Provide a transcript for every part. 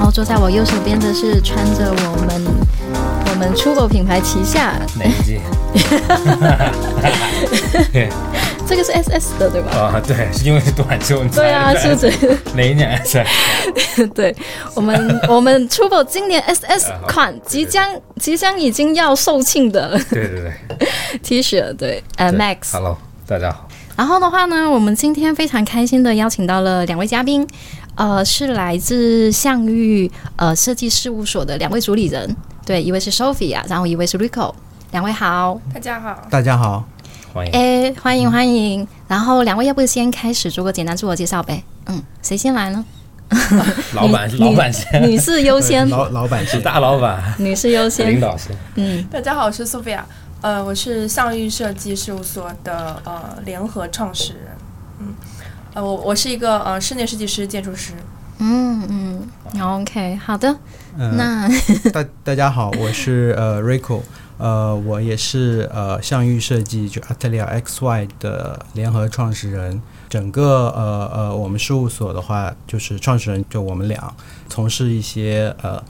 然后坐在我右手边的是穿着我们我们 Trouble 品牌旗下，哪一季？这个是 SS 的对吧？啊，对，是因为是短袖。对啊，是这这哪一年 SS？对，我们 我们 Trouble 今年 SS 款即将即将已经要售罄的对对对 T 恤，对，呃 Max。Hello，大家好。然后的话呢，我们今天非常开心的邀请到了两位嘉宾，呃，是来自象玉呃设计事务所的两位主理人，对，一位是 Sophia，然后一位是 Rico，两位好，大家好，大家好，欢迎。哎，欢迎欢迎。然后两位要不先开始做个简单自我介绍呗？嗯，谁先来呢？老板，女老板先，女士优先，老老板是是大老板，女士优先领先。导先。嗯，大家好，我是 Sophia，呃，我是象玉设计事务所的呃联合创始人，嗯，呃，我我是一个呃室内设计师、建筑师，嗯嗯，OK，好的。嗯，那大大家好，我是呃 Rico，呃，我也是呃象玉设计就 Atelier XY 的联合创始人。整个呃呃我们事务所的话，就是创始人就我们俩，从事一些呃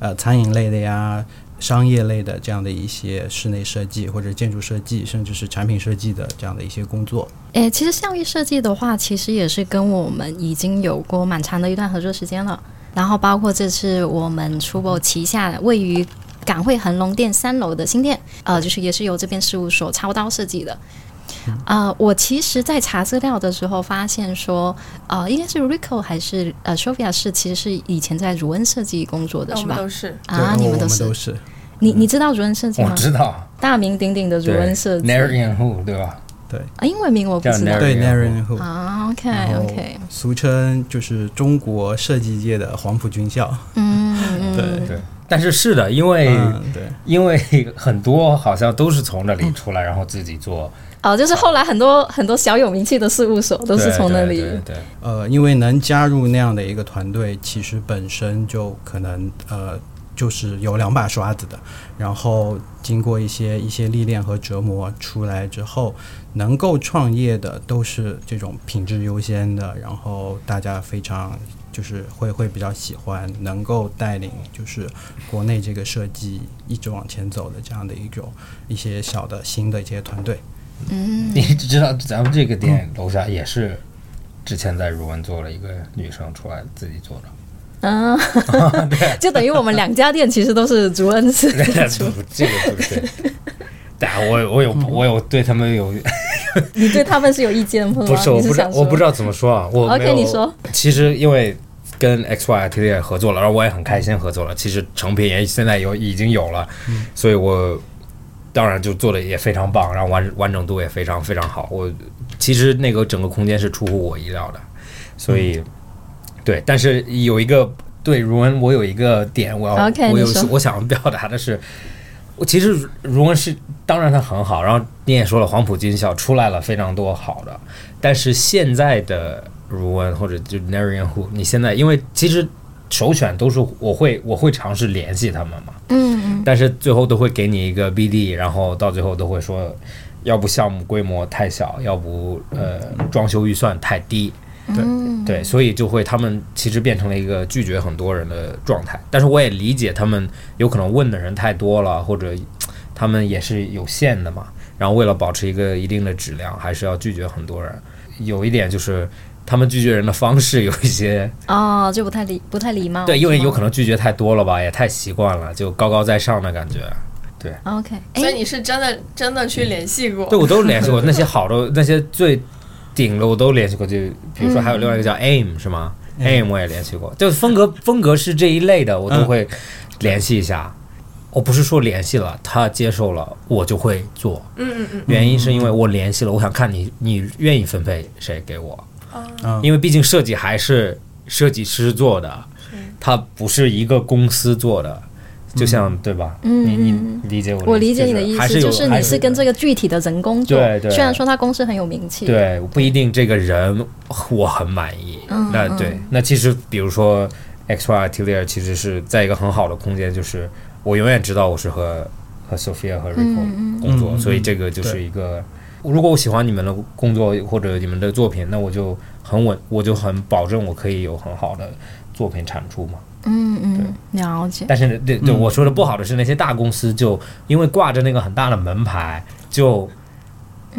呃餐饮类的呀。商业类的这样的一些室内设计或者建筑设计，甚至是产品设计的这样的一些工作。诶，其实象玉设计的话，其实也是跟我们已经有过蛮长的一段合作时间了。然后包括这次我们初步旗下位于港汇恒隆店三楼的新店，呃，就是也是由这边事务所操刀设计的。呃，我其实，在查资料的时候发现说，呃，应该是 Rico 还是呃 Sophia 是其实是以前在如恩设计工作的我是吧？们都是，啊，你们都是都是。你你知道如恩设计我吗？知道，大名鼎鼎的如恩设计，，Narian Who 对吧？啊，英文名我不知道对 Who Naren Hu，啊。OK OK，俗称就是中国设计界的黄埔军校。嗯嗯，对对。但是是的，因为嗯，对。因为很多好像都是从那里出来，然后自己做，哦，就是后来很多很多小有名气的事务所都是从那里。对对对呃，因为能加入那样的一个团队，其实本身就可能呃，就是有两把刷子的。然后经过一些一些历练和折磨出来之后，能够创业的都是这种品质优先的，然后大家非常就是会会比较喜欢，能够带领就是国内这个设计一直往前走的这样的一种一些小的新的一些团队。嗯，你知道咱们这个店楼下也是之前在如文做了一个女生出来自己做的。啊，就等于我们两家店其实都是竹恩设计出。不，这个不对。对啊，我我有我有对他们有你对他们是有意见吗？不是，我不知道我不知道怎么说啊。我 OK，你说。其实因为跟 XY Atelier 合作了，然后我也很开心合作了。其实成品也现在有已经有了，所以我当然就做的也非常棒，然后完完整度也非常非常好。我其实那个整个空间是出乎我意料的，所以、对，但是有一个对如文，我有一个点，我要我有我想表达的是。我其实如文是，当然它很好，然后你也说了，黄埔军校出来了非常多好的，但是现在的如文或者就 Narian Who，你现在因为其实首选都是我会我会尝试联系他们嘛，嗯嗯但是最后都会给你一个 BD，然后到最后都会说，要不项目规模太小，要不呃装修预算太低，嗯，对，所以就会他们其实变成了一个拒绝很多人的状态。但是我也理解他们有可能问的人太多了，或者他们也是有限的嘛。然后为了保持一个一定的质量，还是要拒绝很多人。有一点就是他们拒绝人的方式有一些哦，就不太礼不太礼貌。对，因为有可能。拒绝太多了吧，也太习惯了，就高高在上的感觉。对 OK，哎，所以你是真的真的去联系过？对我都联系过 那些好的，那些最顶的我都联系过。就比如说还有另外一个叫 AIM 是吗？AIM 我也联系过，就风格风格是这一类的，我都会联系一下。我不是说联系了，他接受了，我就会做。嗯嗯嗯，原因是因为我联系了，我想看你你愿意分配谁给我，嗯因为毕竟设计还是设计师做的，它不是一个公司做的。就像对吧？嗯你你嗯理解我的意思？我理解你的意思，就是你是跟这个具体的人工作，对对虽然说他公司很有名气，，对，不一定这个人我很满意。那对，那其实比如说 X Y Atelier 其实是在一个很好的空间，就是我永远知道我是和和 Sophia 和 Rico 嗯工作，所以这个就是一个，如果我喜欢你们的工作或者你们的作品，那我就很稳，我就很保证我可以有很好的作品产出嘛。嗯嗯，了解，但是对对，嗯我说的不好的是那些大公司就因为挂着那个很大的门牌，就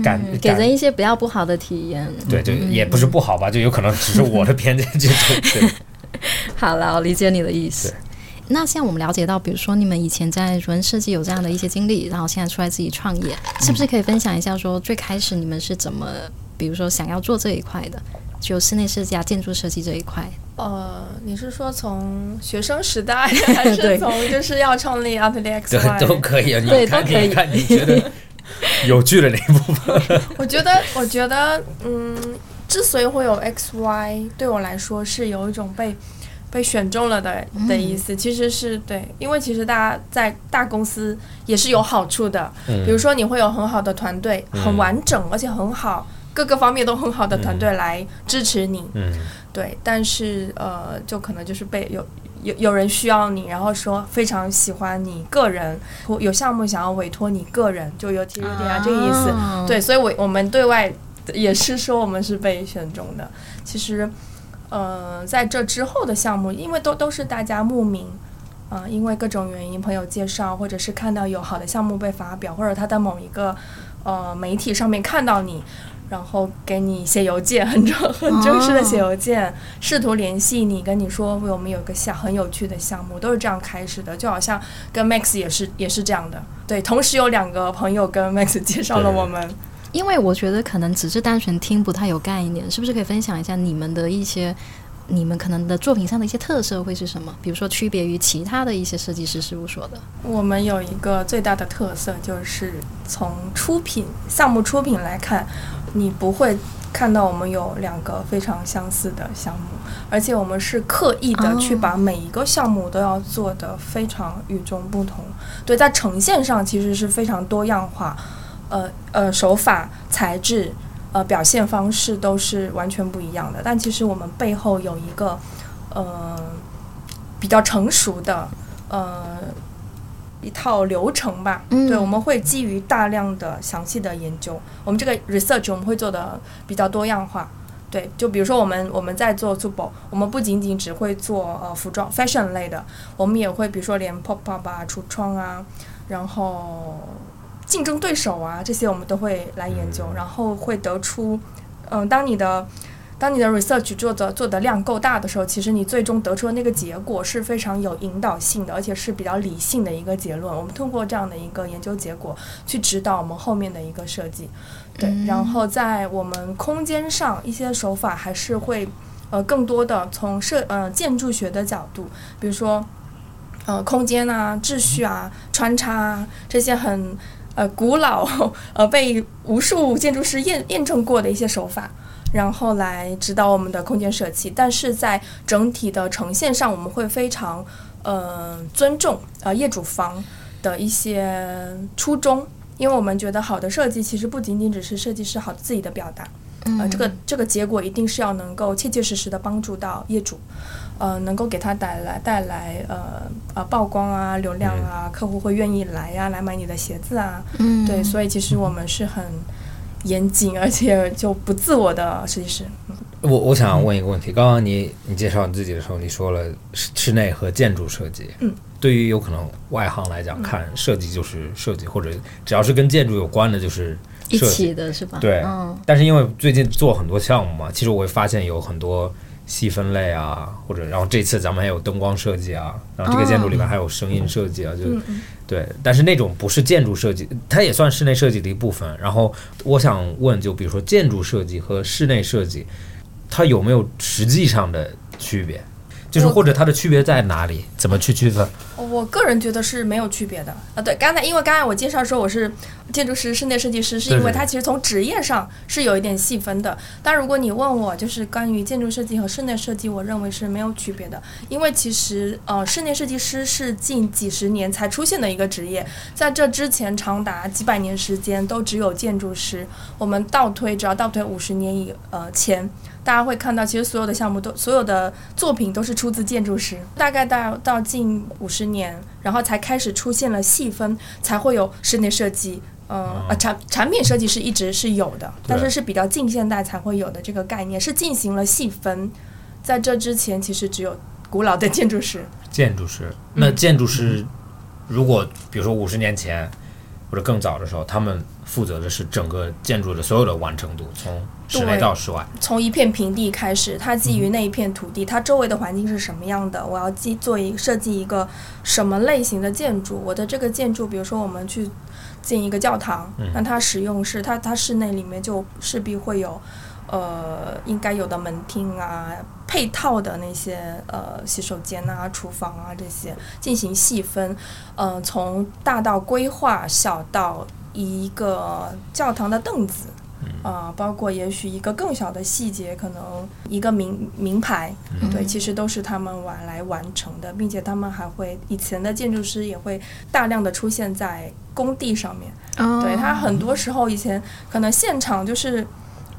感嗯给人一些比较不好的体验。对，就也不是不好吧，就有可能只是我的偏见，就对对。好了，我理解你的意思对。那像我们了解到，比如说你们以前在人设计有这样的一些经历，然后现在出来自己创业，是不是可以分享一下说最开始你们是怎么，比如说想要做这一块的，就室内设计啊、建筑设计这一块？呃，你是说从学生时代，还是从就是要创立 Atelier XY？都可以啊，你看对都可以你看你觉得 有趣的那一部分，我觉得，我觉得，嗯，之所以会有 X Y，对我来说是有一种被被选中了的的意思。其实是对，因为其实大家在大公司也是有好处的，嗯比如说你会有很好的团队，嗯很完整而且很好，各个方面都很好的团队来支持你。嗯对，但是呃，就可能就是被有有有人需要你，然后说非常喜欢你个人，或有项目想要委托你个人，就有提有点啊这个意思。啊对，所以我我们对外也是说我们是被选中的。其实，呃，在这之后的项目，因为都都是大家慕名。啊、因为各种原因，朋友介绍，或者是看到有好的项目被发表，或者他在某一个呃媒体上面看到你，然后给你写邮件，很正很正式的写邮件，试图联系你，跟你说我们有个项很有趣的项目，都是这样开始的。就好像跟 Max 也是也是这样的，对，同时有两个朋友跟 Max 介绍了对我们。因为我觉得可能只是单纯听不太有概念，是不是可以分享一下你们的一些，你们可能的作品上的一些特色会是什么？比如说区别于其他的一些设计师事务所的。我们有一个最大的特色，就是从出品项目出品来看，你不会看到我们有两个非常相似的项目，而且我们是刻意的哦去把每一个项目都要做得非常与众不同。对，在呈现上其实是非常多样化，呃呃，手法、材质。呃，表现方式都是完全不一样的，但其实我们背后有一个，呃，比较成熟的，呃，一套流程吧。嗯对，我们会基于大量的详细的研究，我们这个 research 我们会做的比较多样化。对，就比如说我们我们在做 Super，我们不仅仅只会做呃服装 fashion 类的，我们也会比如说连 pop up 啊、橱窗啊，然后竞争对手啊这些我们都会来研究，然后会得出，嗯、当你的当你的 research 做的做的量够大的时候，其实你最终得出的那个结果是非常有引导性的，而且是比较理性的一个结论。我们通过这样的一个研究结果去指导我们后面的一个设计。对，嗯然后在我们空间上一些手法还是会呃更多的从设呃建筑学的角度，比如说呃空间啊、秩序啊、穿插啊这些很呃古老呃被无数建筑师验验证过的一些手法。然后来指导我们的空间设计，但是在整体的呈现上，我们会非常呃尊重呃业主方的一些初衷，因为我们觉得好的设计其实不仅仅只是设计师好自己的表达，呃，这个这个结果一定是要能够切切实实的帮助到业主，呃，能够给他带来带来呃呃曝光啊、流量啊，客户会愿意来呀、来买你的鞋子啊，嗯对，所以其实我们是很严谨而且就不自我的设计师。我我想问一个问题，刚刚你你介绍你自己的时候，你说了室室内和建筑设计。嗯，对于有可能外行来讲，看设计就是设计，或者只要是跟建筑有关的，就是一设计起的是吧？对嗯但是因为最近做很多项目嘛，其实我会发现有很多细分类啊，或者然后这次咱们还有灯光设计啊，然后这个建筑里面还有声音设计啊，就对，但是那种不是建筑设计，它也算室内设计的一部分。然后我想问，就比如说建筑设计和室内设计，它有没有实际上的区别？就是或者它的区别在哪里？怎么去区分？我个人觉得是没有区别的。呃，对，刚才因为刚才我介绍说我是建筑师、室内设计师，是因为它其实从职业上是有一点细分的。但如果你问我，就是关于建筑设计和室内设计，我认为是没有区别的，因为其实呃，室内设计师是近几十年才出现的一个职业，在这之前长达几百年时间都只有建筑师。我们倒推，只要倒推五十年以呃前。大家会看到，其实所有的项目都、所有的作品都是出自建筑师。大概到到近五十年，然后才开始出现了细分，才会有室内设计。呃呃，产产品设计是一直是有的，但是是比较近现代才会有的这个概念，是进行了细分。在这之前，其实只有古老的建筑师。建筑师，那建筑师如果比如说五十年前或者更早的时候，他们负责的是整个建筑的所有的完成度，从室内对到室外。从一片平地开始，它基于那一片土地，它周围的环境是什么样的？我要记做一设计一个什么类型的建筑？我的这个建筑，比如说我们去建一个教堂，嗯那它使用是它它室内里面就势必会有。呃，应该有的门厅啊，配套的那些呃洗手间啊、厨房啊这些进行细分，呃，从大到规划，小到一个教堂的凳子，啊、包括也许一个更小的细节，可能一个名名牌，对，其实都是他们玩来完成的，并且他们还会以前的建筑师也会大量的出现在工地上面。哦。对他很多时候以前可能现场就是，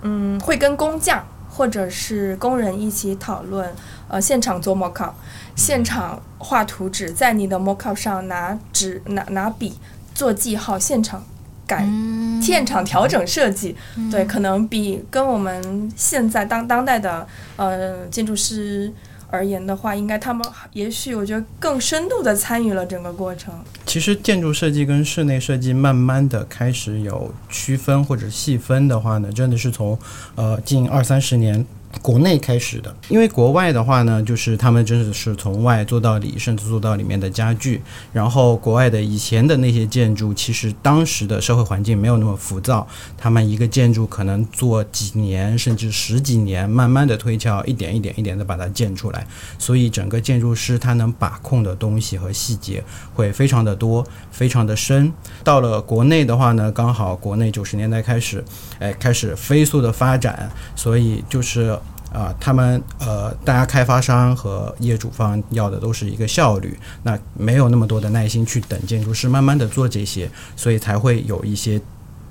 嗯，会跟工匠或者是工人一起讨论，呃，现场做 mockup，现场画图纸，在你的 mockup 上拿纸拿拿笔做记号，现场改。现场调整设计，对，可能比跟我们现在当当代的呃建筑师而言的话，应该他们也许我觉得更深度的参与了整个过程。其实建筑设计跟室内设计慢慢的开始有区分或者细分的话呢，真的是从呃近二三十年。国内开始的，因为国外的话呢，就是他们真的是从外做到里，甚至做到里面的家具。然后国外的以前的那些建筑，其实当时的社会环境没有那么浮躁，他们一个建筑可能做几年甚至十几年，慢慢的推敲，一点一点一点的把它建出来。所以整个建筑师他能把控的东西和细节会非常的多，非常的深。到了国内的话呢，刚好国内九十年代开始，哎，开始飞速的发展，所以就是。啊、他们呃，大家开发商和业主方要的都是一个效率，那没有那么多的耐心去等建筑师慢慢的做这些，所以才会有一些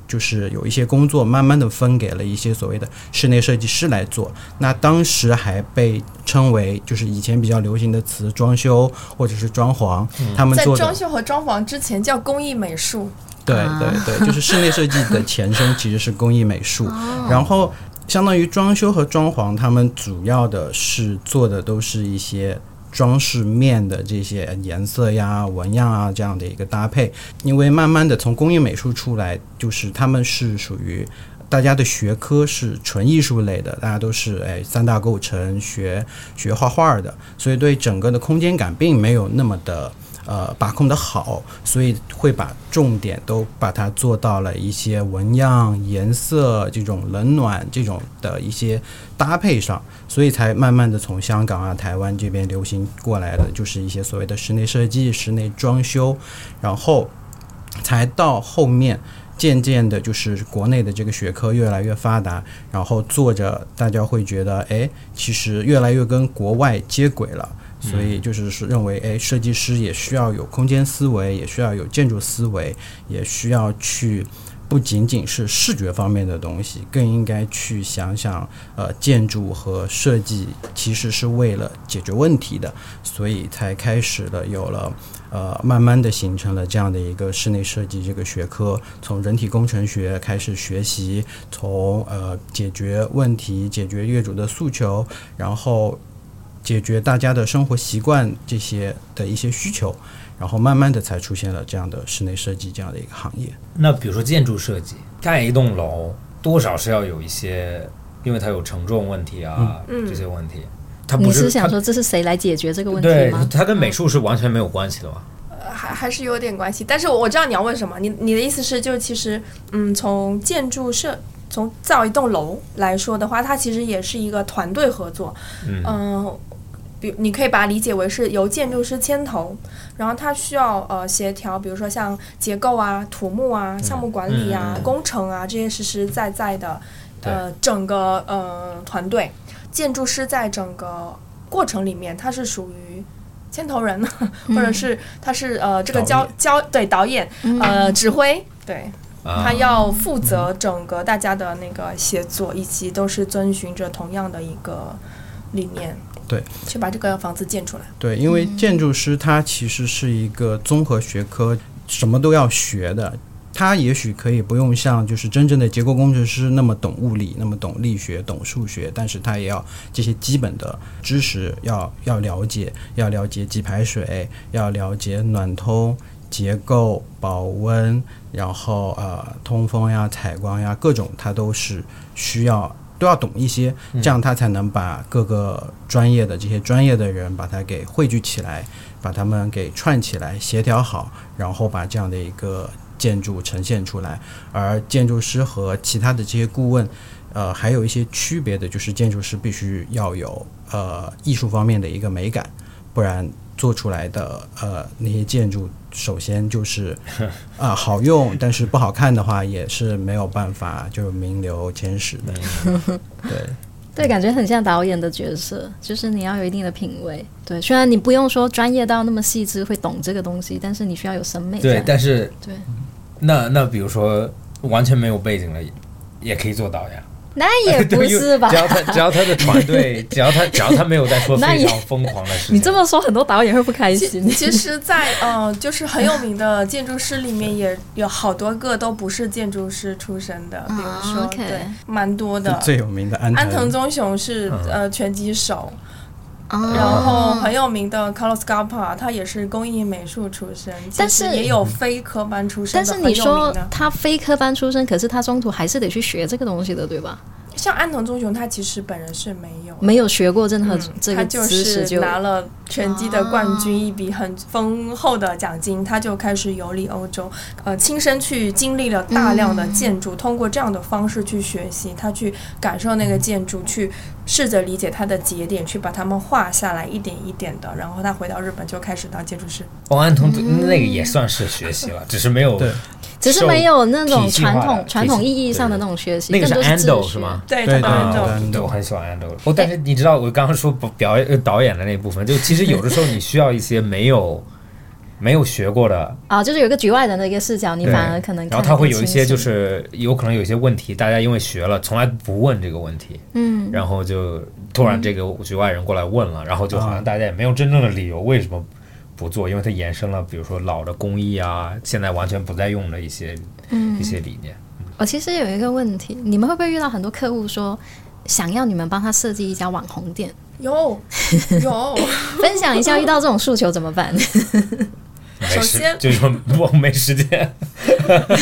就是有一些工作慢慢的分给了一些所谓的室内设计师来做。那当时还被称为就是以前比较流行的词装修或者是装潢，他们在装修和装潢之前叫工艺美术，对啊对对，就是室内设计的前身其实是工艺美术，然后相当于装修和装潢，他们主要的是做的都是一些。装饰面的这些颜色呀、纹样啊这样的一个搭配，因为慢慢的从工艺美术出来，就是他们是属于大家的学科是纯艺术类的，大家都是哎三大构成学学画画的，所以对整个的空间感并没有那么的呃把控的好，所以会把重点都把它做到了一些纹样、颜色这种冷暖这种的一些搭配上，所以才慢慢的从香港啊、台湾这边流行过来的，就是一些所谓的室内设计、室内装修，然后才到后面。渐渐的，就是国内的这个学科越来越发达，然后做着大家会觉得，哎，其实越来越跟国外接轨了。所以就是是认为，哎，设计师也需要有空间思维，也需要有建筑思维，也需要去不仅仅是视觉方面的东西，更应该去想想，呃，建筑和设计其实是为了解决问题的，所以才开始了有了。呃，慢慢的形成了这样的一个室内设计这个学科，从人体工程学开始学习，从呃解决问题、解决业主的诉求，然后解决大家的生活习惯这些的一些需求，然后慢慢的才出现了这样的室内设计这样的一个行业。那比如说建筑设计，盖一栋楼多少是要有一些，因为它有承重问题啊、嗯这些问题，它你不它是想说这是谁来解决这个问题对吗？它跟美术是完全没有关系的嘛？呃还还是有点关系。但是我我知道你要问什么，你你的意思是，就其实，嗯，从建筑设从造一栋楼来说的话，它其实也是一个团队合作。嗯嗯、比你可以把它理解为是由建筑师牵头，然后他需要呃协调，比如说像结构啊、土木啊、项目管理啊、嗯工程啊这些实实在在的呃整个呃团队，建筑师在整个过程里面他是属于牵头人，或者是他是呃这个导交交对导演嗯。呃指挥对。啊。他要负责整个大家的那个协作，以及都是遵循着同样的一个理念，对，去把这个房子建出来。对，因为建筑师他其实是一个综合学科，什么都要学的。他也许可以不用像就是真正的结构工程师那么懂物理，那么懂力学、懂数学，但是他也要这些基本的知识要要了解，要了解给排水，要了解暖通、结构、保温，然后呃通风呀、采光呀，各种他都是需要都要懂一些，这样他才能把各个专业的这些专业的人把它给汇聚起来，把他们给串起来，协调好，然后把这样的一个建筑呈现出来。而建筑师和其他的这些顾问，呃，还有一些区别的，就是建筑师必须要有呃艺术方面的一个美感，不然做出来的呃那些建筑，首先就是啊、好用，但是不好看的话，也是没有办法就名留千史的。对。对，感觉很像导演的角色，就是你要有一定的品味。对，虽然你不用说专业到那么细致会懂这个东西，但是你需要有审美。对，但是对，那那比如说完全没有背景的，也可以做导演。那也 不是吧只？要他 只要他的团队，只要他只要他没有在说非常疯狂的事情，你这么说，很多导演会不开心。其实在，呃，就是很有名的建筑师里面，也有好多个都不是建筑师出身的，比如说，对，蛮多的。最有名的安安藤藤忠雄是嗯呃拳击手，哦然后很有名的 Carlos Scarpa，他也是工艺美术出身，但是也有非科班出身但的很有名是你说的。他非科班出身，可是他中途还是得去学这个东西的，对吧？像安藤忠雄，他其实本人是没有没有学过任何嗯这个他就知识是拿了拳击的冠军，啊一笔很丰厚的奖金，他就开始游历欧洲，呃，亲身去经历了大量的建筑，通过这样的方式去学习，他去感受那个建筑，去试着理解它的节点，去把它们画下来，一点一点的，然后他回到日本就开始当建筑师。王安彤那个也算是学习了，只是没有只是没有那种传统传统意义上的那种学习，那个是 Ando 是吗？对，对对我很喜欢 Ando。哦，但是你知道，我刚刚说表演呃导演的那部分，就其实有的时候你需要一些没有没有学过的，啊，就是有一个局外人的一个视角，你反而可能然后他会有一些就是有可能有一些问题，大家因为学了从来不问这个问题，嗯，然后就突然这个局外人过来问了，然后就好像大家也没有真正的理由为什么不做，因为它延伸了比如说老的工艺啊，现在完全不再用的一些嗯。一些理念。我其实有一个问题，你们会不会遇到很多客户说想要你们帮他设计一家网红店？有有，分享一下遇到这种诉求怎么办？首先就是说我没时间，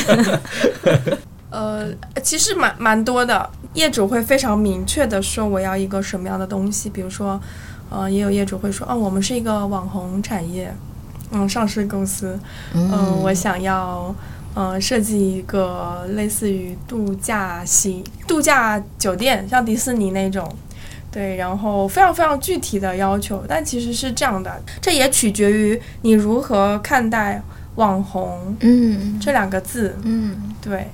呃，其实蛮蛮多的，业主会非常明确的说我要一个什么样的东西，比如说，呃，也有业主会说，哦，我们是一个网红产业，嗯，上市公司，嗯、我想要，呃，设计一个类似于度假型度假酒店，像迪士尼那种。对，然后非常非常具体的要求，但其实是这样的，这也取决于你如何看待“网红嗯”这两个字。嗯对，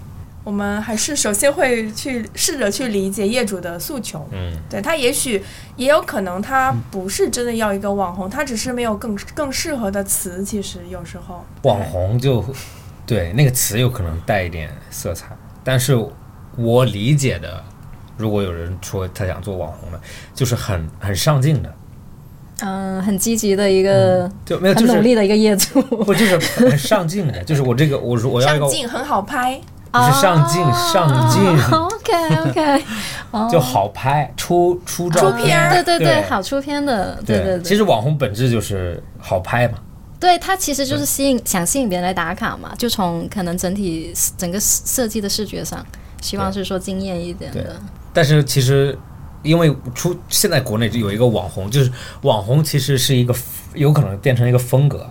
我们还是首先会去试着去理解业主的诉求。嗯，对他也许也有可能他不是真的要一个网红，他只是没有更更适合的词。其实有时候网红就对那个词有可能带一点色彩，但是我理解的，如果有人说他想做网红了，就是很很上进的，嗯、很积极的一个、就没有就是很努力的一个业主，不就是很上进的，就是我这个我我要一个上镜很好拍，不是上镜上镜 OK OK，哦。就好拍出出照出片对对对好出片的，对对对。其实网红本质就是好拍嘛，对它其实就是吸引想吸引别人来打卡嘛，就从可能整体整个设计的视觉上，希望是说惊艳一点的。但是其实因为出现在国内有一个网红，就是网红其实是一个有可能变成一个风格，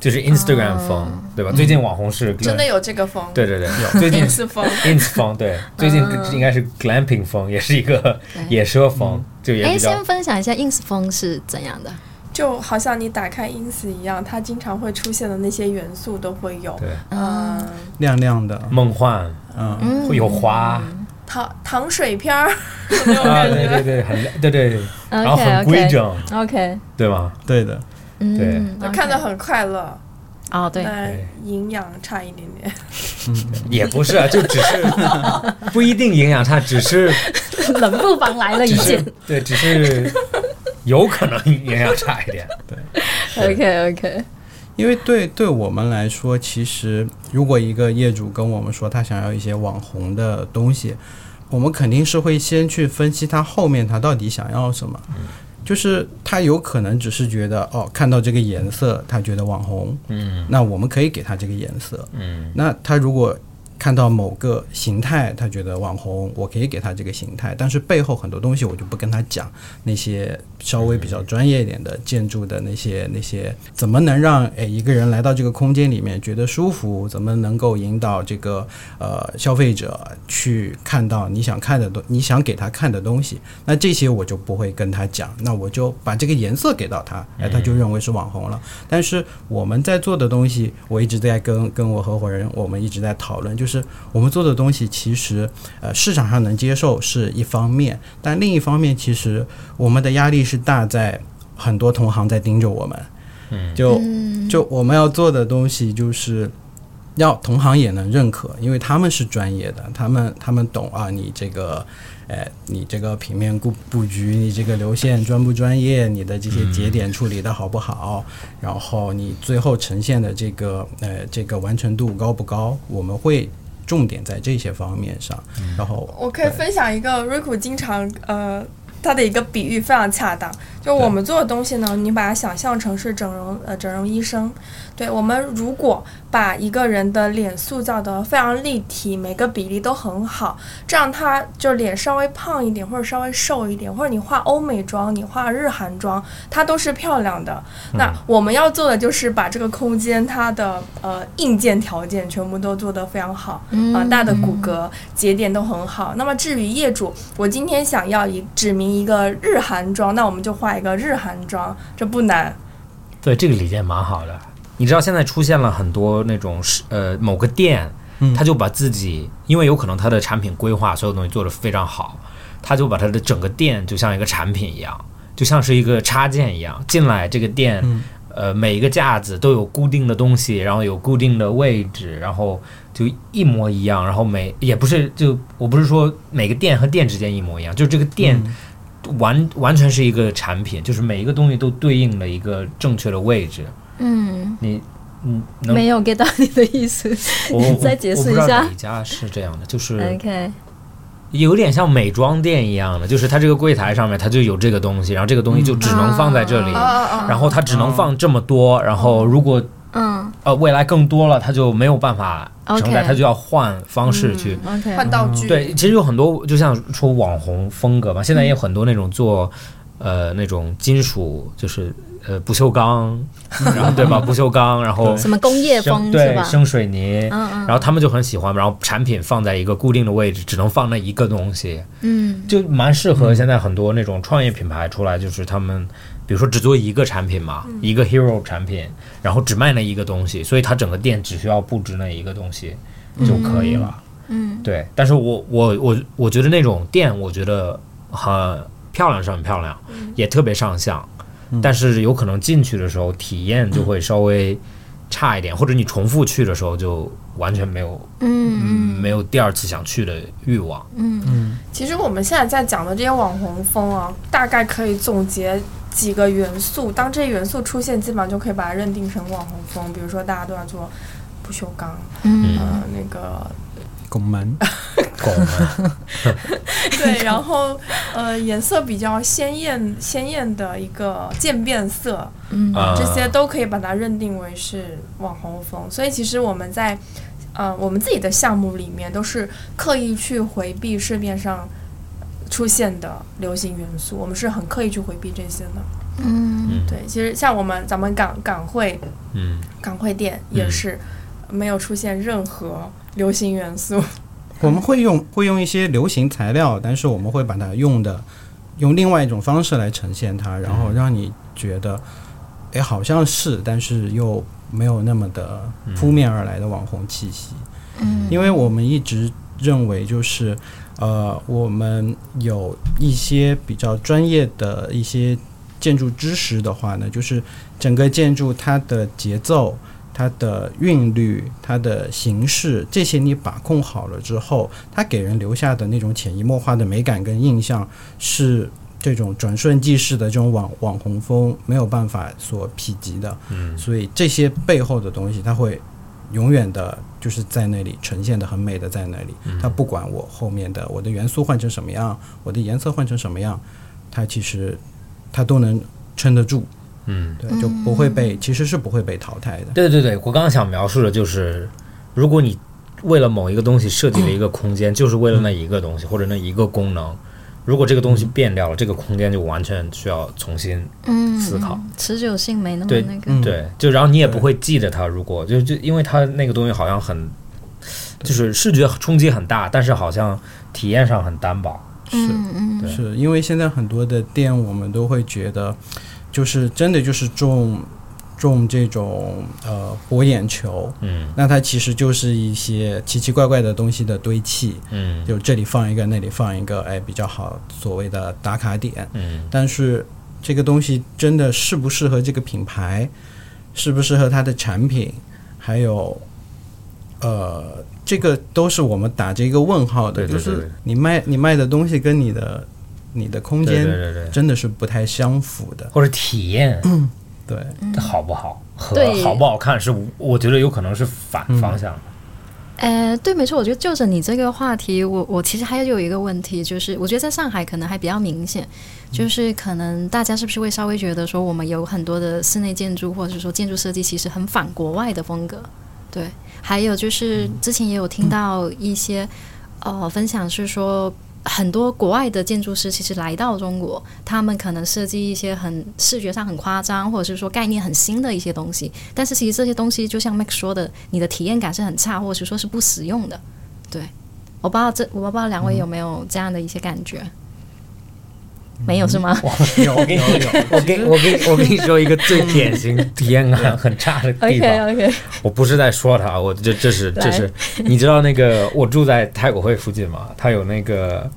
就是 Instagram 风，对吧？最近网红是真的有这个风，对对对，最近 ins 风，ins 风，对，最近应该是 glamping 风，也是一个野奢风，就也哎，先分享一下 ins 风是怎样的？就好像你打开 ins 一样，它经常会出现的那些元素都会有，对。嗯，亮亮的，梦幻，嗯，嗯会有花糖糖水片儿 那种啊，感觉。对对对，很对对，然后很规整，OK，对吗？对的，嗯，对就看着很快乐，哦，对，但营养差一点点。嗯也不是啊，就只是不一定营养差，只是 冷不防来了一件。对，只是有可能营养差一点。对 OK OK，因为对对我们来说，其实如果一个业主跟我们说他想要一些网红的东西，我们肯定是会先去分析他后面他到底想要什么。就是他有可能只是觉得哦，看到这个颜色，他觉得网红，嗯那我们可以给他这个颜色。嗯那他如果看到某个形态，他觉得网红，我可以给他这个形态，但是背后很多东西我就不跟他讲。那些稍微比较专业一点的建筑的那些那些，怎么能让诶一个人来到这个空间里面觉得舒服？怎么能够引导这个呃消费者去看到你想看的东，你想给他看的东西？那这些我就不会跟他讲，那我就把这个颜色给到他，哎，他就认为是网红了。但是我们在做的东西，我一直在跟跟我合伙人，我们一直在讨论，就是我们做的东西，其实呃市场上能接受是一方面，但另一方面，其实我们的压力是大在很多同行在盯着我们，嗯就嗯就我们要做的东西就是。要同行也能认可，因为他们是专业的，他们他们懂啊，你这个，哎，你这个平面布布局，你这个流线专不专业，你的这些节点处理的好不好，然后你最后呈现的这个呃这个完成度高不高，我们会重点在这些方面上，然后我可以分享一个瑞库经常呃。他的一个比喻非常恰当，就我们做的东西呢，你把它想象成是整容呃整容医生，对我们如果把一个人的脸塑造的非常立体，每个比例都很好，这样他就脸稍微胖一点或者稍微瘦一点，或者你化欧美妆，你化日韩妆，它都是漂亮的。那我们要做的就是把这个空间它的呃硬件条件全部都做得非常好，啊、大的骨骼节点都很好。那么至于业主，我今天想要一指明一个日韩妆，那我们就画一个日韩装，这不难。对，这个理念蛮好的。你知道现在出现了很多那种是呃某个店，嗯他就把自己，因为有可能他的产品规划所有东西做得非常好，他就把他的整个店就像一个产品一样，就像是一个插件一样，进来这个店，嗯呃每一个架子都有固定的东西，然后有固定的位置，然后就一模一样，然后每也不是就我不是说每个店和店之间一模一样，就是这个店。完完全是一个产品，就是每一个东西都对应了一个正确的位置。嗯，你嗯，能没有 get 到你的意思。再解释我不知道一下哪一家是这样的，就是嗯 OK，有点像美妆店一样的，就是它这个柜台上面它就有这个东西，然后这个东西就只能放在这里！然后它只能放这么多，然后如果嗯呃未来更多了，它就没有办法承载，OK。它就要换方式去。换道具，对，其实有很多，就像说网红风格嘛，现在也有很多那种做，呃，那种金属，就是呃不锈钢，然后 对吧？不锈钢，然后什么工业风对生水泥，嗯嗯。然后他们就很喜欢，然后产品放在一个固定的位置，只能放那一个东西，嗯。就蛮适合现在很多那种创业品牌出来，就是他们比如说只做一个产品嘛，一个 hero 产品，然后只卖那一个东西，所以它整个店只需要布置那一个东西就可以了。嗯。对，但是我我我我觉得那种店，我觉得很漂亮是很漂亮，也特别上相，但是有可能进去的时候体验就会稍微差一点，或者你重复去的时候就完全没有嗯嗯没有第二次想去的欲望。嗯嗯其实我们现在在讲的这些网红风啊，大概可以总结几个元素。当这些元素出现，基本上就可以把它认定成网红风。比如说，大家都要做不锈钢，嗯呃，那个拱门，拱门，对，然后呃，颜色比较鲜艳鲜艳的一个渐变色，嗯啊这些都可以把它认定为是网红风。所以其实我们在呃我们自己的项目里面，都是刻意去回避市面上出现的流行元素，我们是很刻意去回避这些的。嗯对，其实像我们咱们港港汇嗯港汇店也是没有出现任何流行元素。我们会用会用一些流行材料，但是我们会把它用的用另外一种方式来呈现它，然后让你觉得，哎，好像是，但是又没有那么的扑面而来的网红气息。嗯因为我们一直认为，就是呃，我们有一些比较专业的一些建筑知识的话呢，就是整个建筑它的节奏、它的韵律、它的形式这些你把控好了之后，它给人留下的那种潜移默化的美感跟印象是。这种转瞬即逝的这种网网红风没有办法所匹及的，嗯所以这些背后的东西，它会永远的，就是在那里呈现的很美的在那里。它不管我后面的我的元素换成什么样，我的颜色换成什么样，它其实它都能撑得住，嗯，对，就不会被其实是不会被淘汰的。对对对，我刚刚想描述的就是，如果你为了某一个东西设计了一个空间，就是为了那一个东西或者那一个功能。如果这个东西变掉了，这个空间就完全需要重新嗯思考持久性没那么对那个。嗯对，就然后你也不会记得它。如果就就因为它那个东西好像很，就是视觉冲击很大，但是好像体验上很单薄。是嗯是因为现在很多的店，我们都会觉得，就是真的就是重重这种呃博眼球，嗯。那它其实就是一些奇奇怪怪的东西的堆砌，嗯。就这里放一个，那里放一个，哎，比较好所谓的打卡点。嗯。但是这个东西真的适不适合这个品牌，适不适合它的产品，还有呃，这个都是我们打着一个问号的。对对对就是你卖你卖的东西跟你的你的空间真的是不太相符的。或者体验 对，好不好？和对。好不好看是我觉得有可能是反嗯。方向。的。呃，对，没错，我觉得就着你这个话题，我我其实还有一个问题，就是我觉得在上海可能还比较明显，就是可能大家是不是会稍微觉得说，我们有很多的室内建筑或者是说建筑设计，其实很反国外的风格，对。还有就是之前也有听到一些呃分享是说。很多国外的建筑师其实来到中国，他们可能设计一些很视觉上很夸张，或者是说概念很新的一些东西，但是其实这些东西就像 Max 说的，你的体验感是很差，或者说是不实用的。对，我不知道这我不知道两位有没有这样的一些感觉？没有是吗？我有，我跟你我跟我跟我跟你说一个最典型体验感很差的地 OK 方，OK，我不是在说他，我这这是这是，你知道那个我住在太古汇附近吗？它有那个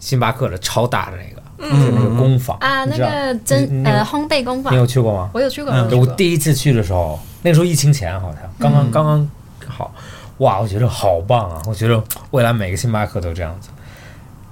星巴克的超大的那个，就是那个工坊啊，那你知道个真呃烘焙工坊你，有去过吗？我有去过，嗯我有去过。我第一次去的时候，那时候疫情前好像刚刚刚刚好，哇，我觉得好棒啊！我觉得未来每个星巴克都这样子。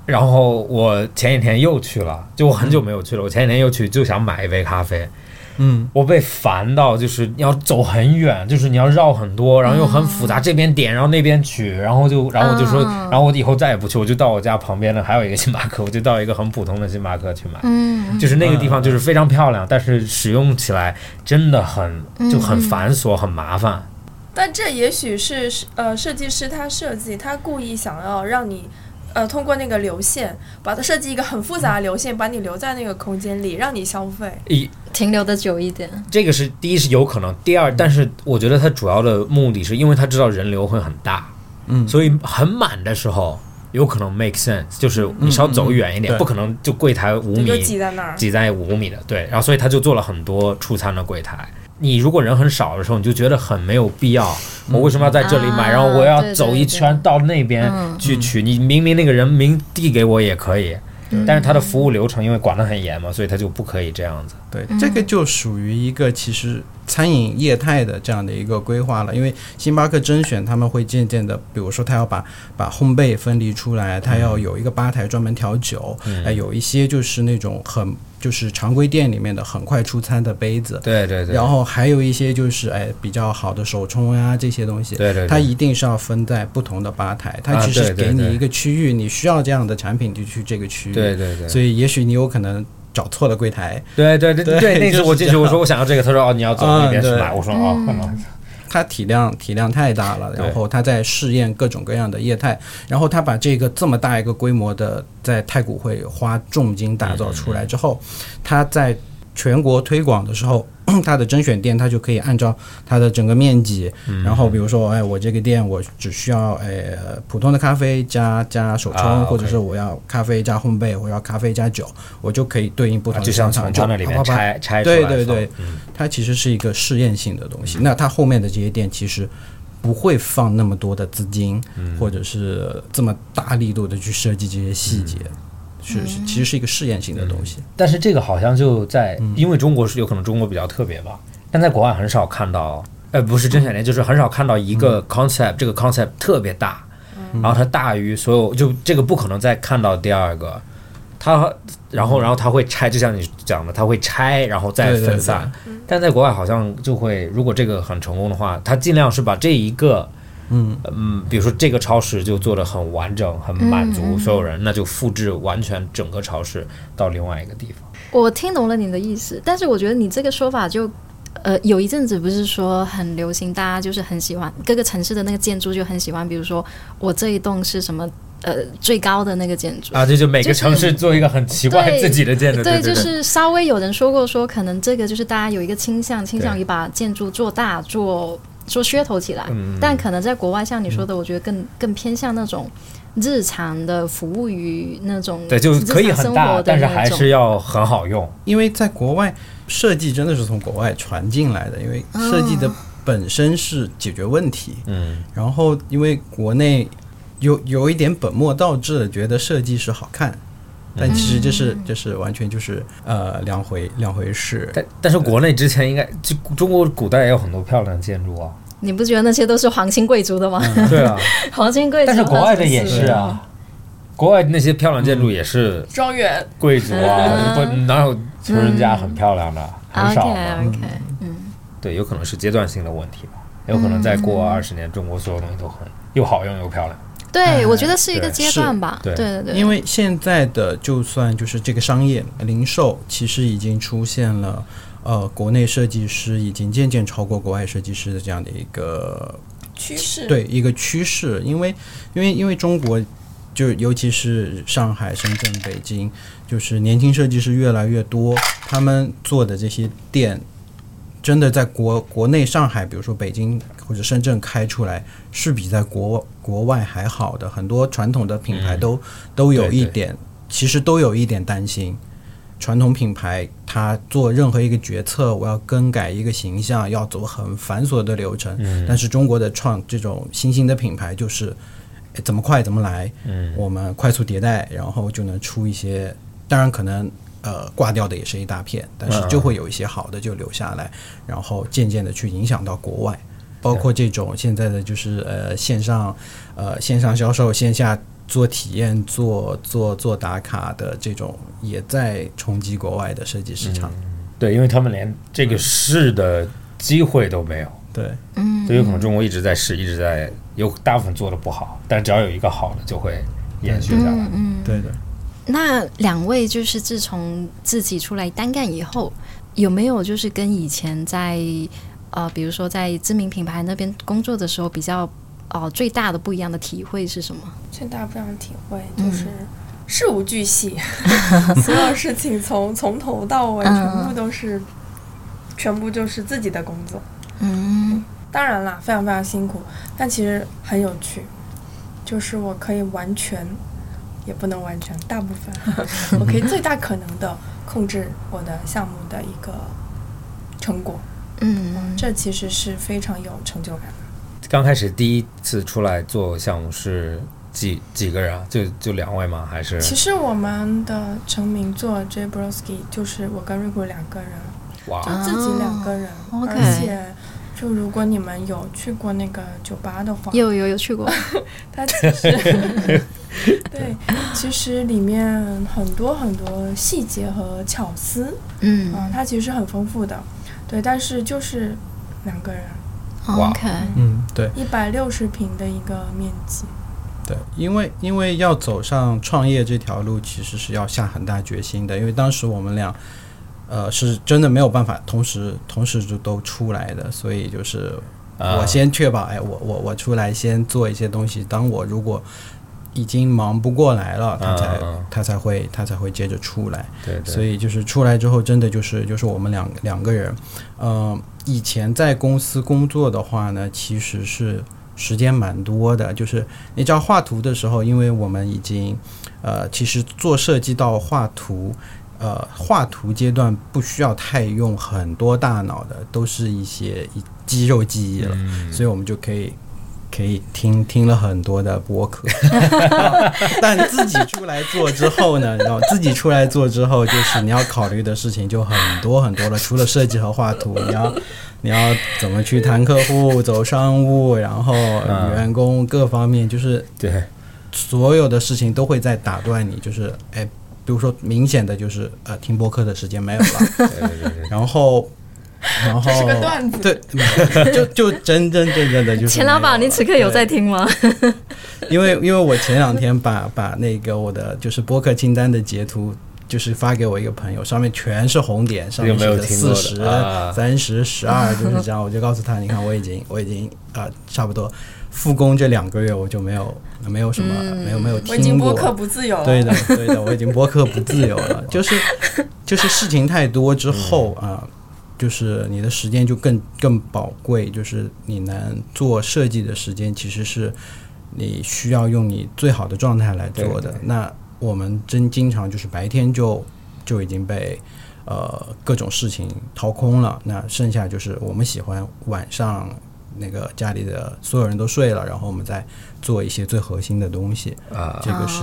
然后我前几天又去了，就我很久没有去了。我前几天又去，就想买一杯咖啡，嗯，我被烦到，就是你要走很远，就是你要绕很多，然后又很复杂，这边点，然后那边取，然后就，然后我就说，嗯然后我以后再也不去，我就到我家旁边的还有一个星巴克，我就到一个很普通的星巴克去买。嗯，就是那个地方就是非常漂亮，但是使用起来真的很就很繁琐、很麻烦。但这也许是呃设计师他设计，他故意想要让你。呃，通过那个流线，把它设计一个很复杂的流线，把你留在那个空间里，让你消费。一停留的久一点。这个是第一是有可能，第二，但是我觉得它主要的目的是因为它知道人流会很大，嗯所以很满的时候有可能 make sense，就是你稍走远一点，不可能就柜台五米挤在那儿。挤在五米的，对，然后所以他就做了很多出餐的柜台。你如果人很少的时候，你就觉得很没有必要。我为什么要在这里买？啊然后我要走一圈到那边嗯去取？你明明那个人明递给我也可以，嗯但是他的服务流程因为管得很严嘛，所以他就不可以这样子。对，这个就属于一个其实餐饮业态的这样的一个规划了。因为星巴克甄选他们会渐渐的，比如说他要把把烘焙分离出来，他要有一个吧台专门调酒，嗯哎、有一些就是那种很就是常规店里面的很快出餐的杯子。对对对，然后还有一些就是哎比较好的手冲啊、这些东西，对对对它一定是要分在不同的吧台，它啊其实给你一个区域，你需要这样的产品就去这个区域，对对对，所以也许你有可能找错了柜台，对对对对对，那次就是我进去，我说我想要这个，他说哦你要走那边去买，我说哦，可能它体量体量太大了，然后他在试验各种各样的业态，然后他把这个这么大一个规模的在太古汇花重金打造出来之后，他在全国推广的时候，它的甄选店它就可以按照它的整个面积，然后比如说，哎，我这个店我只需要呃普通的咖啡加加手冲，啊或者是我要咖啡加烘焙，我要咖啡加酒，我就可以对应不同的啊就像商场，从它那里面拆拆出来对对对，嗯。它其实是一个试验性的东西。那它后面的这些店其实不会放那么多的资金，嗯。或者是这么大力度的去设计这些细节，是是其实是一个试验性的东西。但是这个好像就在，嗯。因为中国是有可能中国比较特别吧，但在国外很少看到，呃，不是甄选店，就是很少看到一个 concept，、这个 concept 特别大，然后它大于所有，就这个不可能再看到第二个，它然后然后它会拆，就像你讲的，它会拆，然后再对对分散，但在国外好像就会，如果这个很成功的话，它尽量是把这一个。嗯嗯，比如说这个超市就做的很完整，很满足所有人，那就复制完全整个超市到另外一个地方。我听懂了你的意思，但是我觉得你这个说法就。呃，有一阵子不是说很流行，大家就是很喜欢各个城市的那个建筑就很喜欢，比如说我这一栋是什么呃最高的那个建筑，啊，这就每个城市做一个很奇怪自己的建筑，对对，就是稍微有人说过说，可能这个就是大家有一个倾向，倾向于把建筑做大、做做噱头起来。嗯但可能在国外，像你说的，我觉得更更偏向那种日常的服务于那种对，就可以很大，生活的但是还是要很好用。因为在国外设计真的是从国外传进来的，因为设计的本身是解决问题，嗯，然后因为国内有有一点本末倒置的觉得设计是好看。但其实这是这是完全就是呃两回两回事，但但是国内之前应该就中国古代也有很多漂亮的建筑啊，你不觉得那些都是皇亲贵族的吗？对啊，皇亲贵族，但是国外的也是啊，国外那些漂亮建筑也是庄园贵族啊，不哪有穷人家很漂亮的，很少 OK 嘛。OK，嗯，对，有可能是阶段性的问题吧，有可能再过二十年，中国所有东西都很又好用又漂亮。对，我觉得是一个阶段吧。对。对对对，因为现在的就算就是这个商业零售，其实已经出现了，呃，国内设计师已经渐渐超过国外设计师的这样的一个趋势，对一个趋势，因为因为因为中国就尤其是上海、深圳、北京，就是年轻设计师越来越多，他们做的这些店，真的在国国内上海，比如说北京或者深圳开出来，是比在国国外还好的。很多传统的品牌都、都有一对对点，其实都有一点担心。传统品牌它做任何一个决策，我要更改一个形象，要走很繁琐的流程。嗯但是中国的创这种新兴的品牌就是怎么快怎么来，嗯我们快速迭代，然后就能出一些，当然可能呃挂掉的也是一大片，但是就会有一些好的就留下来，然后渐渐的去影响到国外，包括这种现在的就是呃线上呃线上销售，线下做体验、做做做打卡的这种，也在冲击国外的设计市场。对，因为他们连这个试的机会都没有，对，嗯，所以有可能中国一直在试，一直在有大部分做的不好，但只要有一个好的，就会延续下来嗯。嗯，对的。那两位就是自从自己出来单干以后，有没有就是跟以前在呃，比如说在知名品牌那边工作的时候比较呃最大的不一样的体会是什么？最大不一样的体会就是事无巨细，所有事情从 从头到尾嗯全部都是，全部就是自己的工作。嗯当然啦，非常非常辛苦，但其实很有趣，就是我可以完全，也不能完全，大部分 我可以最大可能的控制我的项目的一个成果，嗯，这其实是非常有成就感的。刚开始第一次出来做项目是几几个人啊？就就两位吗？还是？其实我们的成名作 J Broski 就是我跟瑞古两个人，哇。就自己两个人，而且就如果你们有去过那个酒吧的话，有有有去过，它其实 对，其实里面很多很多细节和巧思，嗯。嗯，它其实很丰富的，对，但是就是两个人，哇，OK，嗯，对。一百六十平的一个面积，对，因为因为要走上创业这条路，其实是要下很大决心的。因为当时我们俩，呃，是真的没有办法同时同时就都出来的，所以就是啊我先确保，哎，我我我出来先做一些东西。当我如果已经忙不过来了，他才、嗯嗯他才会他才会接着出来。对对，所以就是出来之后，真的就是就是我们两两个人，呃，以前在公司工作的话呢，其实是时间蛮多的。就是你知道画图的时候，因为我们已经呃，其实做设计到画图，呃，画图阶段不需要太用很多大脑的，都是一些一肌肉记忆了，嗯所以我们就可以。可以听听了很多的播客，但自己出来做之后呢，你知道自己出来做之后，就是你要考虑的事情就很多很多了。除了设计和画图，你要你要怎么去谈客户、走商务，然后嗯员工各方面，就是对所有的事情都会在打断你。就是哎，比如说明显的就是呃，听播客的时间没有了，对对对对，然后。然 后这是个段子对，就就真真正正的就是钱老板，你此刻有在听吗？因为因为我前两天把把那个我的就是播客清单的截图，就是发给我一个朋友，上面全是红点，上面写着有没有听过四十啊、三十、十二，就是这样。我就告诉他，你看我已经我已经啊、差不多复工这两个月，我就没有没有什么、没有没有我已经听过。播客不自由了。对的，对的，我已经播客不自由了，就是就是事情太多之后啊、就是你的时间就更更宝贵，就是你能做设计的时间，其实是你需要用你最好的状态来做的对对。那我们真经常就是白天就就已经被呃各种事情掏空了，那剩下就是我们喜欢晚上。那个家里的所有人都睡了，然后我们再做一些最核心的东西。啊，这个是、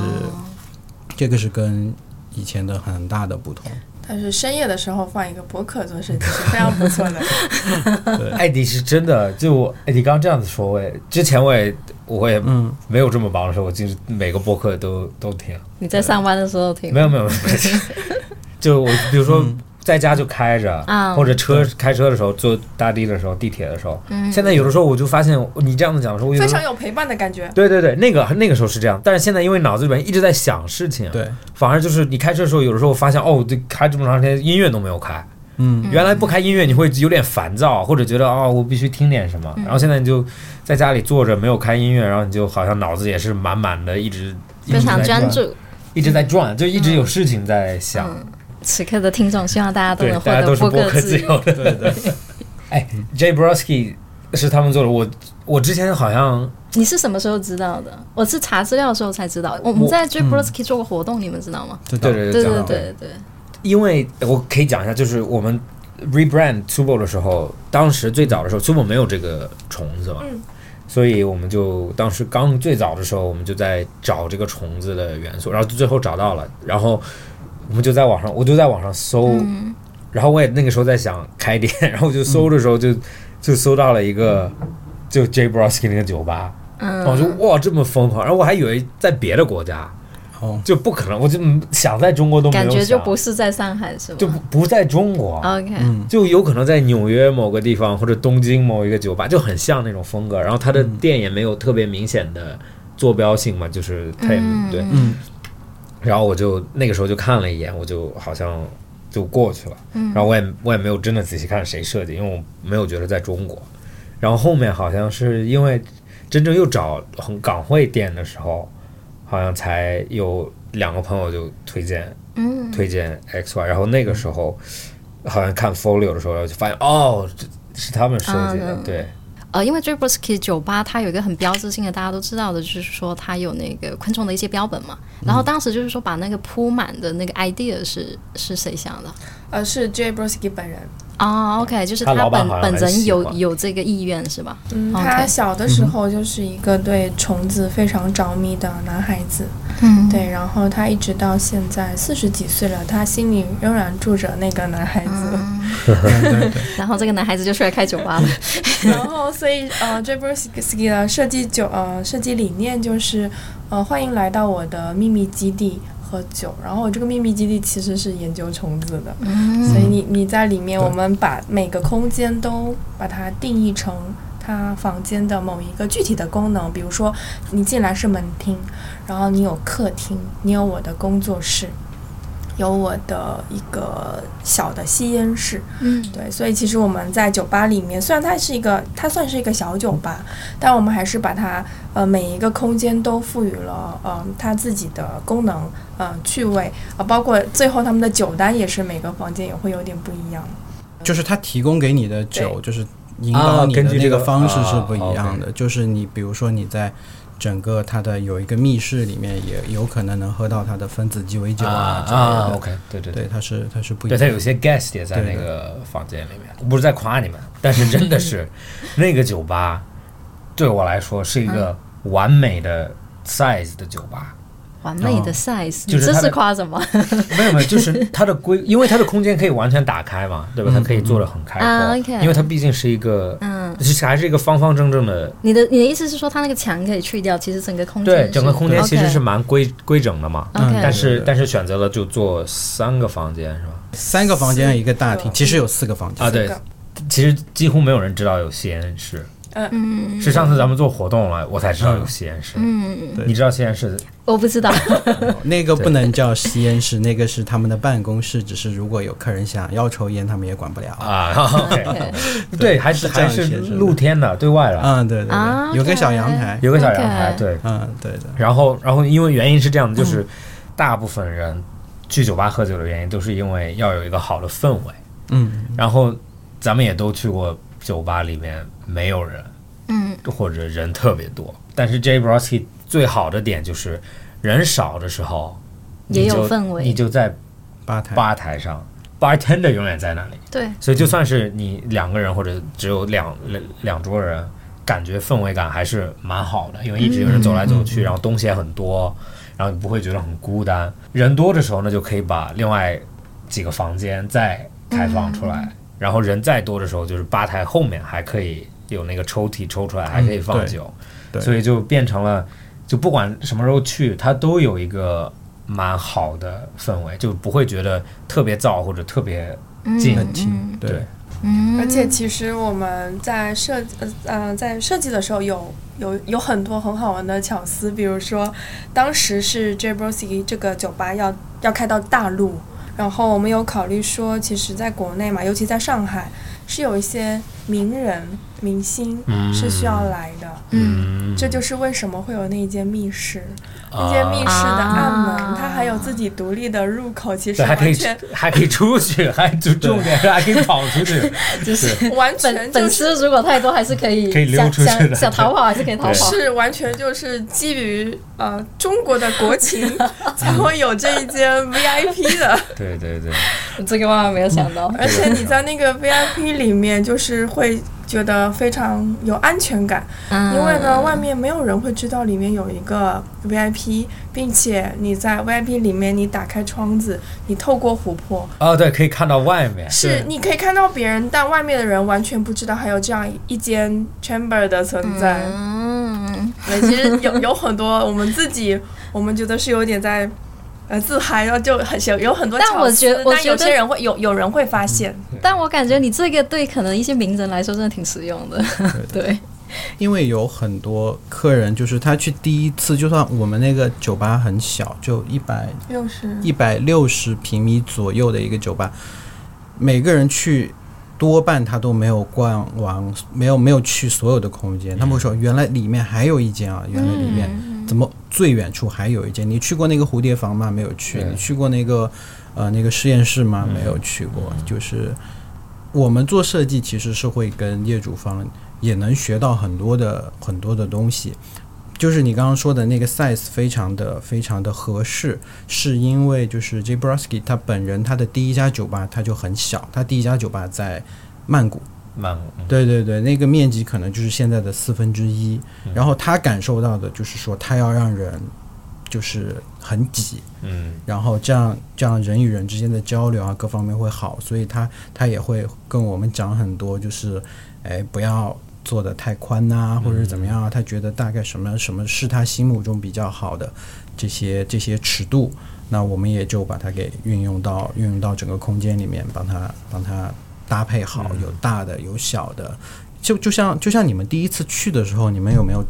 这个是跟以前的很大的不同。但是深夜的时候放一个播客做设计是非常不错的。艾迪 是真的，就我艾迪刚这样子说，我也之前我也我也嗯，没有这么忙的时候，我就是每个播客都都听。你在上班的时候听。没有没有，没有。就我比如说在家就开着，啊或者车开车的时候，坐大地的时候，地铁的时候。嗯现在有的时候我就发现，你这样子讲的时候，我有时候非常有陪伴的感觉。对对对，那个那个时候是这样，但是现在因为脑子里面一直在想事情，对，反而就是你开车的时候，有的时候发现哦，这开这么长时间音乐都没有开，嗯，原来不开音乐你会有点烦躁，或者觉得哦，我必须听点什么。然后现在你就在家里坐着，没有开音乐，然后你就好像脑子也是满满的，一直一非常直在转，专注。一直在转，就一直有事情在想。嗯，此刻的听众，希望大家都能，获得是播客客自自由的。对对，哎，Jay Brodsky 是他们做的，我我之前好像你是什么时候知道的？我是查资料的时候才知道。我们在 j b r o s k y 做过活动，你们知道吗？对对对对对对，因为我可以讲一下，就是我们 rebrand Tubo 的时候，当时最早的时候，Tubo 没有这个虫子嘛，嗯所以我们就当时刚最早的时候，我们就在找这个虫子的元素，然后最后找到了，然后我们就在网上，我就在网上搜，嗯。然后我也那个时候在想开店，然后我就搜的时候就、就搜到了一个就 J Brodsky 那个酒吧，然后我就，哇这么疯狂，然后我还以为在别的国家哦，就不可能，我就嗯想在中国都没有感觉就不是在上海是吗？就不不在中国，OK，嗯。就有可能在纽约某个地方或者东京某一个酒吧，就很像那种风格。然后它的店也没有特别明显的坐标性嘛，就是 Tim、嗯。对。嗯然后我就那个时候就看了一眼，我就好像就过去了。嗯然后我也我也没有真的仔细看谁设计，因为我没有觉得在中国。然后后面好像是因为真正又找很港汇店的时候，好像才有两个朋友就推荐嗯，推荐 X Y，然后那个时候好像看 Folio 的时候就发现哦，这是他们设计的，嗯对，呃，因为 j a b r o s k y 酒吧它有一个很标志性的，大家都知道的，就是说它有那个昆虫的一些标本嘛。然后当时就是说把那个铺满的那个 idea 是是谁想的？呃，是 Jay Brodsky 本人。哦，OK，就是他本本人有有这个意愿是吧？嗯他小的时候就是一个对虫子非常着迷的男孩子，嗯，对，然后他一直到现在四十几岁了，他心里仍然住着那个男孩子。然后这个男孩子就出来开酒吧了。然后，所以呃 j a b r s k y 的设计酒呃设计理念就是呃欢迎来到我的秘密基地喝酒。然后我这个秘密基地其实是研究虫子的，嗯所以你你在里面，我们把每个空间都把它定义成它房间的某一个具体的功能。比如说，你进来是门厅，然后你有客厅，你有我的工作室。有我的一个小的吸烟室。嗯，对，所以其实我们在酒吧里面，虽然它是一个，它算是一个小酒吧，但我们还是把它呃每一个空间都赋予了呃它自己的功能，呃趣味，呃包括最后他们的酒单也是每个房间也会有点不一样。就是它提供给你的酒，就是引导啊你的那根据这个方式是啊不一样的。就是你比如说你在整个它的有一个密室里面，也有可能能喝到它的分子鸡尾酒啊。啊，OK，对对对，它是它是不一样的。对它有些 guest 也在那个房间里面，我不是在夸你们，但是真的是那个酒吧对我来说是一个完美的 size 的酒吧。完美的哦 size，、你这是就是夸什么？没有没有，就是它的规，因为它的空间可以完全打开嘛，对吧？它可以做的很开啊阔因为它毕竟是一个，嗯，就是还是一个方方正正的，你的你的意思是说，它那个墙可以去掉，其实整个空间对，整个空间其实是蛮规规整的嘛。OK 但是但是选择了就做三个房间是吧？三个房间一个大厅，其实有四个房间。啊，对，其实几乎没有人知道有吸烟室，嗯。是上次咱们做活动了，我才知道有吸烟室。嗯，对。你知道吸烟室我不知道，那个不能叫吸烟室，那个是他们的办公室，只是如果有客人想要抽烟，他们也管不了。啊 对，还是还是露天的，对外的，嗯，对对，有个小阳台。有个小阳台，对。嗯，对的。然后，然后因为原因是这样的，就是大部分人去酒吧喝酒的原因都是因为要有一个好的氛围。嗯，然后咱们也都去过酒吧，里面没有人，嗯或者人特别多。但是 J Broski 最好的点就是人少的时候，也你就有氛围你就在吧台。吧台上，bartender 永远在那里，对，所以就算是你两个人或者只有两两两桌人，感觉氛围感还是蛮好的，因为一直有人走来走去，然后东西也很多，然后你不会觉得很孤单。人多的时候呢，就可以把另外几个房间再开放出来，然后人再多的时候，就是吧台后面还可以有那个抽屉抽出来，还可以放对酒，对所以就变成了，就不管什么时候去，它都有一个蛮好的氛围，就不会觉得特别燥或者特别近。很近嗯，对。对，嗯，而且其实我们在设呃呃在设计的时候有有有很多很好玩的巧思，比如说当时是 J Brosi 这个酒吧要要开到大陆，然后我们有考虑说，其实在国内嘛，尤其在上海，是有一些名人明星嗯。是需要来的。嗯，这就是为什么会有那一间密室，啊。那间密室的暗门，啊。它还有自己独立的入口，其实，还可以完全还可以出去，还就重点是还可以跑出去，就是完全粉粉就是丝如果太多，还是可以可以溜想出去的。想想逃跑还是可以逃跑。是完全就是基于呃中国的国情 才会有这一间 VIP 的，对对对，这个万万没有想到。而且你在那个 VIP 里面就是会觉得非常有安全感，嗯因为呢外面没有人会知道里面有一个 VIP，并且你在 VIP 里面你打开窗子，你透过琥珀。哦对，可以看到外面，是，你可以看到别人，但外面的人完全不知道还有这样一间 chamber 的存在。嗯，对，其实有有很多我们自己，我们觉得是有点在呃自嗨，然后就很有有很多但我觉得但觉我觉得有些人会有有人会发现，但我感觉你这个对可能一些名人来说真的挺实用的。对，因为有很多客人，就是他去第一次，就算我们那个酒吧很小，就一百六十。一百六十平米左右的一个酒吧，每个人去多半他都没有逛完，没有没有去所有的空间。他们会说，原来里面还有一间啊，原来里面嗯怎么最远处还有一间？你去过那个蝴蝶房吗？没有去。你去过那个呃那个实验室吗？嗯没有去过。就是我们做设计其实是会跟业主方也能学到很多的很多的东西。就是你刚刚说的那个 size 非常的非常的合适，是因为就是 J. Brosky 他本人他的第一家酒吧他就很小，他第一家酒吧在曼谷，曼谷对对对，那个面积可能就是现在的四分之一。然后他感受到的就是说，他要让人就是很挤，嗯然后这样这样人与人之间的交流啊，各方面会好，所以他他也会跟我们讲很多，就是哎不要做的太宽呐、或者是怎么样啊，他觉得大概什么什么是他心目中比较好的这些这些尺度，那我们也就把它给运用到运用到整个空间里面，帮他帮他搭配好，有大的有小的，就就像就像你们第一次去的时候，你们有没有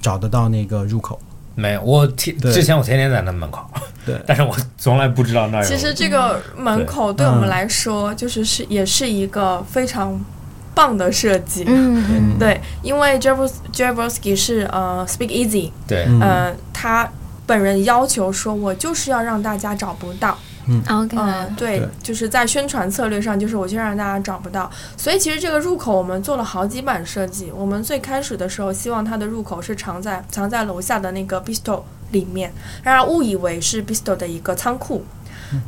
找得到那个入口？没有，我天之前我天天在那门口，对。但是我从来不知道那儿。其实这个门口对。我们来说，就是是也是一个非常棒的设计。嗯嗯对，因为 Jaboski 是呃 Speak Easy，对，嗯呃，他本人要求说，我就是要让大家找不到。，OK，嗯，对对，就是在宣传策略上，就是我就让大家找不到。所以其实这个入口我们做了好几版设计。我们最开始的时候，希望它的入口是藏在藏在楼下的那个 bistro 里面，让人误以为是 bistro 的一个仓库。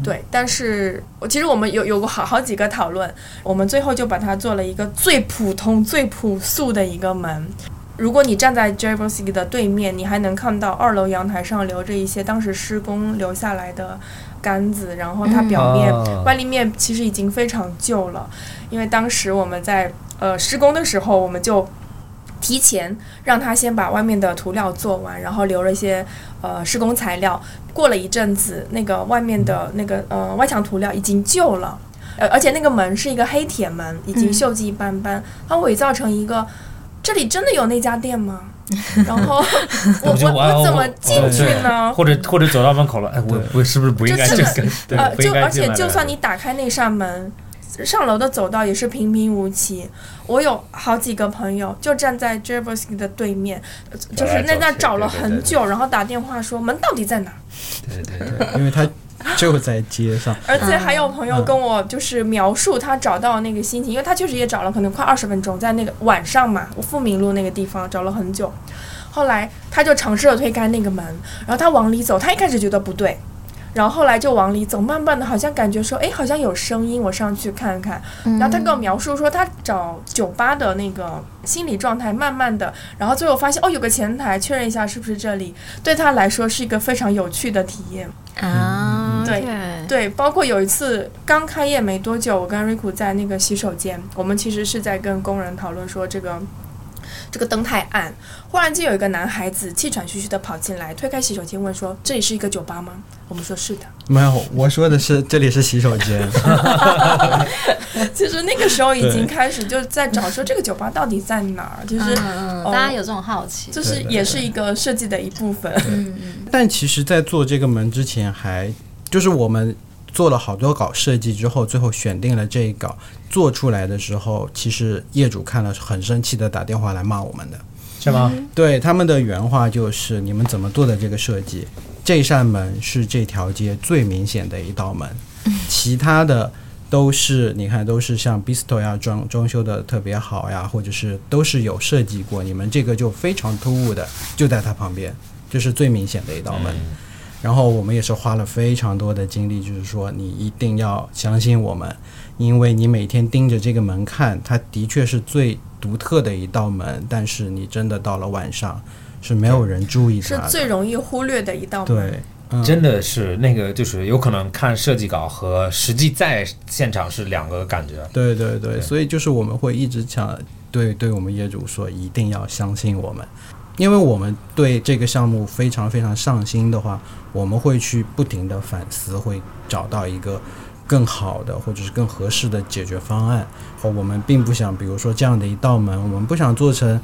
对，但是我其实我们有有过好好几个讨论，我们最后就把它做了一个最普通、最朴素的一个门。如果你站在 j a b o s k y 的对面，你还能看到二楼阳台上留着一些当时施工留下来的杆子，然后它表面、哦外立面其实已经非常旧了，因为当时我们在呃施工的时候，我们就提前让他先把外面的涂料做完，然后留了一些呃施工材料。过了一阵子，那个外面的那个呃外墙涂料已经旧了，呃，而且那个门是一个黑铁门，已经嗯锈迹斑斑，它伪造成一个。这里真的有那家店吗？然后我我我怎么进去呢？或者或者走到门口了，哎，我我是不是不应该就真这个？对呃，就而且就算你打开那扇门，上楼的走道也是平平无奇。我有好几个朋友就站在 j e b e r s k y 的对面，呃就是那走来走去那找了很久，然后打电话说门到底在哪？对对对，因为他就在街上，而且还有朋友嗯跟我就是描述他找到那个心情，因为他确实也找了可能快二十分钟，在那个晚上嘛，我富民路那个地方找了很久。后来他就尝试着推开那个门，然后他往里走，他一开始觉得不对，然后后来就往里走，慢慢的好像感觉说，哎，好像有声音，我上去看看。嗯然后他跟我描述说，他找酒吧的那个心理状态，慢慢的，然后最后发现，哦，有个前台，确认一下是不是这里，对他来说是一个非常有趣的体验。啊，对对，包括有一次刚开业没多久，我跟瑞库在那个洗手间，我们其实是在跟工人讨论说这个。这个灯太暗，忽然间有一个男孩子气喘吁吁的跑进来，推开洗手间问说：“这里是一个酒吧吗？”我们说是的。没有，我说的是这里是洗手间，其实那个时候已经开始就在找说这个酒吧到底在哪儿，就是嗯嗯，哦大家有这种好奇，就是也是一个设计的一部分。嗯嗯但其实，在做这个门之前还，就是我们做了好多稿设计之后，最后选定了这一稿，做出来的时候，其实业主看了很生气的打电话来骂我们的。是吗？对他们的原话就是：“你们怎么做的这个设计？这扇门是这条街最明显的一道门，其他的都是你看都是像 Bistro 呀装装修的特别好呀，或者是都是有设计过。你们这个就非常突兀的就在它旁边，这是最明显的一道门。然后我们也是花了非常多的精力，就是说你一定要相信我们，因为你每天盯着这个门看，它的确是最独特的一道门，但是你真的到了晚上是没有人注意是它是。最容易忽略的一道门。对，嗯，真的是那个，就是有可能看设计稿和实际在现场是两个感觉。对对对，对所以就是我们会一直讲，对对我们业主说，一定要相信我们，因为我们对这个项目非常非常上心的话，我们会去不停的反思，会找到一个更好的或者是更合适的解决方案。我们并不想，比如说这样的一道门，我们不想做成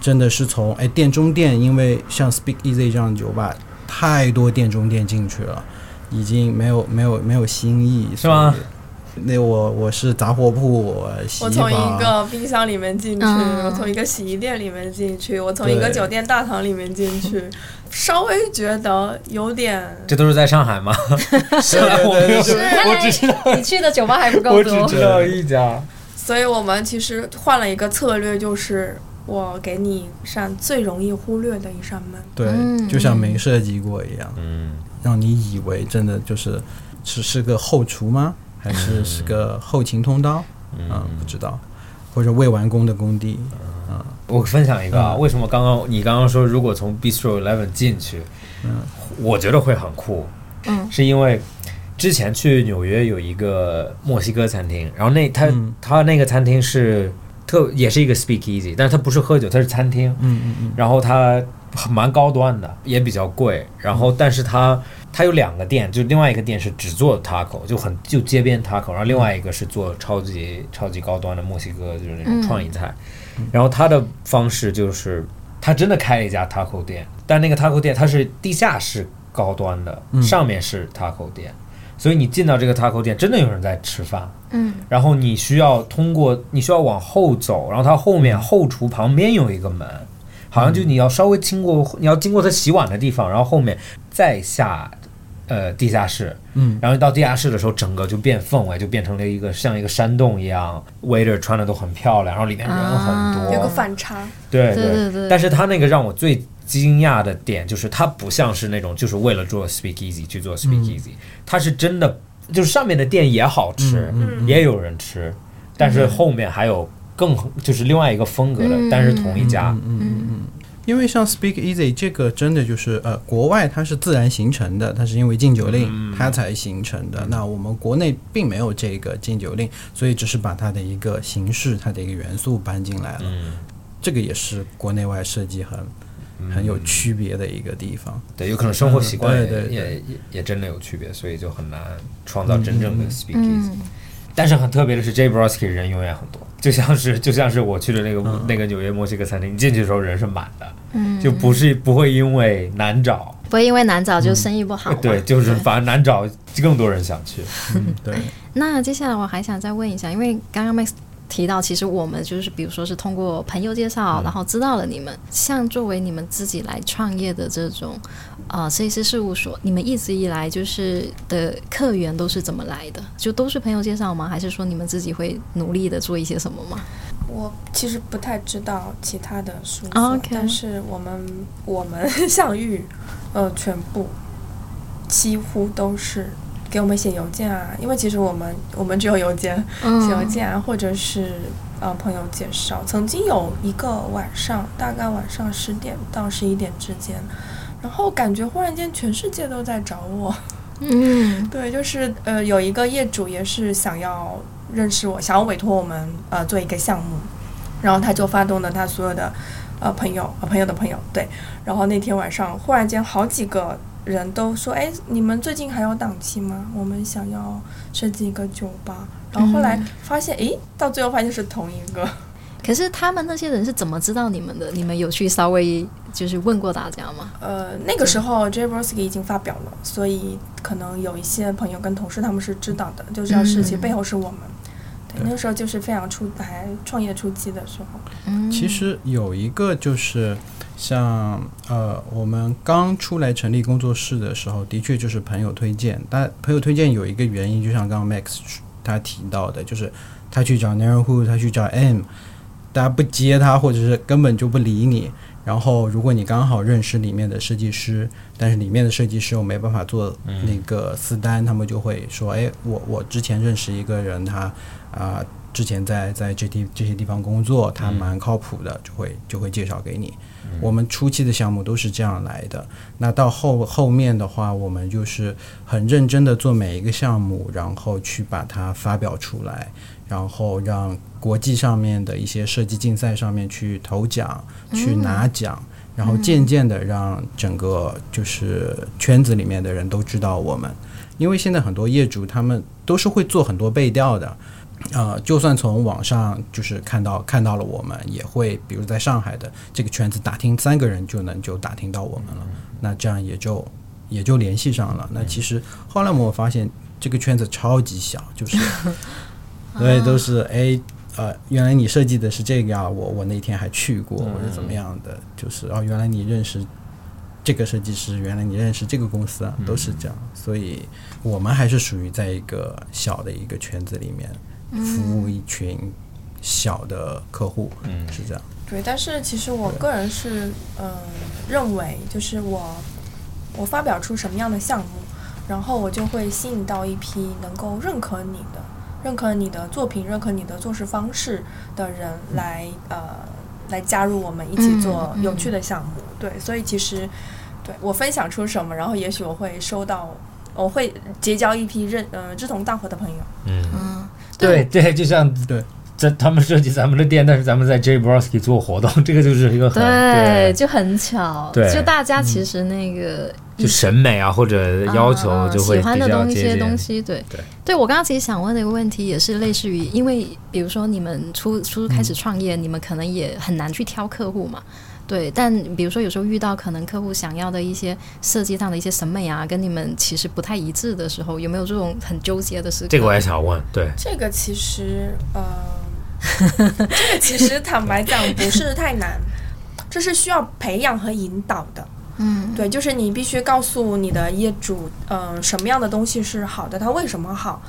真的是从哎店中店，因为像 Speak Easy 这样酒吧，太多店中店进去了，已经没有没有没有新意，是吗？那我我是杂货铺，洗我从一，个冰箱里面进去，嗯我从一个洗衣店里面进去，我从一个酒店大堂里面进去，稍微觉得有点这都是在上海吗？是 我没有，我只知道，你去的酒吧还不够我只多，知道一家。所以我们其实换了一个策略，就是我给你一扇最容易忽略的一扇门。对，嗯就像没设计过一样，嗯，让你以为真的就是只是个后厨吗？还是是个后勤通道？嗯，不知道，或者未完工的工地。我分享一个啊，嗯。为什么刚刚你刚刚说如果从 Bistro Eleven 进去，嗯。我觉得会很酷，嗯。是因为之前去纽约有一个墨西哥餐厅，然后那他、嗯。他那个餐厅是特也是一个 Speak Easy，但是它不是喝酒，它是餐厅，嗯嗯嗯，然后它蛮高端的，也比较贵，然后但是它它有两个店，就另外一个店是只做 taco，就很就街边 taco，然后另外一个是做超级超级高端的墨西哥就是那种嗯创意菜，然后他的方式就是他真的开了一家 taco 店，但那个 taco 店它是地下室高端的，嗯。上面是 taco 店，所以你进到这个 taco 店，真的有人在吃饭。嗯。然后你需要通过，你需要往后走，然后它后面后厨旁边有一个门，好像就你要稍微经过，你要经过他洗碗的地方，然后后面再下。呃，地下室，嗯，然后到地下室的时候，整个就变氛围，就变成了一个像一个山洞一样，waiter 穿的都很漂亮，然后里面人很多，有个反差，对对对对但是他那个让我最惊讶的点就是，他不像是那种就是为了做 speak easy 去做 speak easy，、它是真的，就是上面的店也好吃，嗯也有人吃，但是后面还有更就是另外一个风格的，嗯。但是同一家，嗯嗯。嗯因为像 Speak Easy 这个真的就是呃，国外它是自然形成的，它是因为禁酒令、嗯它才形成的。那我们国内并没有这个禁酒令，所以只是把它的一个形式、它的一个元素搬进来了。嗯，这个也是国内外设计很很有区别的一个地方。对，有可能生活习惯也、嗯对对对也也也真的有区别，所以就很难创造真正的 speak easy。嗯但是很特别的是，J Broski 人永远很多，就像是 就像是我去的那个、嗯。那个纽约墨西哥餐厅，你进去的时候人是满的，嗯，就不是不会因为难找，不会因为难找就生意不好嘛、对，就是反而难找，更多人想去。嗯，对，那接下来我还想再问一下，因为刚刚 Max 提到，其实我们就是比如说是通过朋友介绍，然后知道了你们，像作为你们自己来创业的这种呃设计师事务所，你们一直以来就是的客源都是怎么来的？就都是朋友介绍吗？还是说你们自己会努力的做一些什么吗？我其实不太知道其他的事务哦所 OK 但是我们我们 相遇，呃，全部几乎都是给我们写邮件啊，因为其实我们我们只有邮件，写邮嗯件啊，或者是呃朋友介绍。曾经有一个晚上，大概晚上十点到十一点之间，然后感觉忽然间全世界都在找我。嗯 对，就是呃，有一个业主也是想要认识我，想要委托我们呃做一个项目，然后他就发动了他所有的呃朋友呃朋友的朋友，对，然后那天晚上忽然间好几个人都说，哎，你们最近还有档期吗？我们想要设计一个酒吧，然后后来发现，诶，到最后发现是同一个，可是他们那些人是怎么知道你们的？你们有去稍微就是问过大家吗？呃，那个时候 Jabrosky 已经发表了，所以可能有一些朋友跟同事他们是知道的，就知道事情背后是我们。对，那个时候就是非常初还创业初期的时候。嗯，其实有一个就是像呃，我们刚出来成立工作室的时候，的确就是朋友推荐。但朋友推荐有一个原因，就像刚刚 Max 他提到的，就是他去找 Neighborhood，他去找 M，大家不接他，或者是根本就不理你。然后，如果你刚好认识里面的设计师，但是里面的设计师又没办法做那个私单，他们就会说：“哎，我我之前认识一个人，他啊、之前在在这地这些地方工作，他蛮靠谱的，就会就会介绍给你。我们初期的项目都是这样来的。那到后后面的话，我们就是很认真的做每一个项目，然后去把它发表出来，然后让国际上面的一些设计竞赛上面去投奖，去拿奖。然后渐渐的让整个就是圈子里面的人都知道我们，因为现在很多业主他们都是会做很多背调的，呃，就算从网上就是看到看到了我们，也会比如在上海的这个圈子打听三个人就能就打听到我们了，那这样也就也就联系上了。那其实后来我们发现这个圈子超级小，就是 对都是哎。呃，原来你设计的是这个啊，我我那天还去过，或者怎么样的，就是哦，原来你认识这个设计师，原来你认识这个公司啊，都是这样，所以我们还是属于在一个小的一个圈子里面服务一群小的客户，嗯是这样。对，但是其实我个人是嗯、呃认为，就是我我发表出什么样的项目，然后我就会吸引到一批能够认可你的、认可你的作品、认可你的做事方式的人来呃来加入我们一起做有趣的项目。对，所以其实对我分享出什么，然后也许我会收到，我会结交一批认呃志同道合的朋友。嗯，嗯，对。对，就像对。在他们设计咱们的店，但是咱们在 J Broski 做活动，这个就是一个很对，就很巧，对就大家其实那个就审美啊或者要求就会喜欢的东一些东西，对对。我刚刚其实想问的一个问题也是类似于，因为比如说你们初初开始创业，你们可能也很难去挑客户嘛，对，但比如说有时候遇到可能客户想要的一些设计上的一些审美啊，跟你们其实不太一致的时候，有没有这种很纠结的事情？这个我也想问，对，这个其实，呃，这个其实 坦白讲不是太难，这是需要培养和引导的。嗯，对，就是你必须告诉你的业主，嗯、什么样的东西是好的，它为什么好。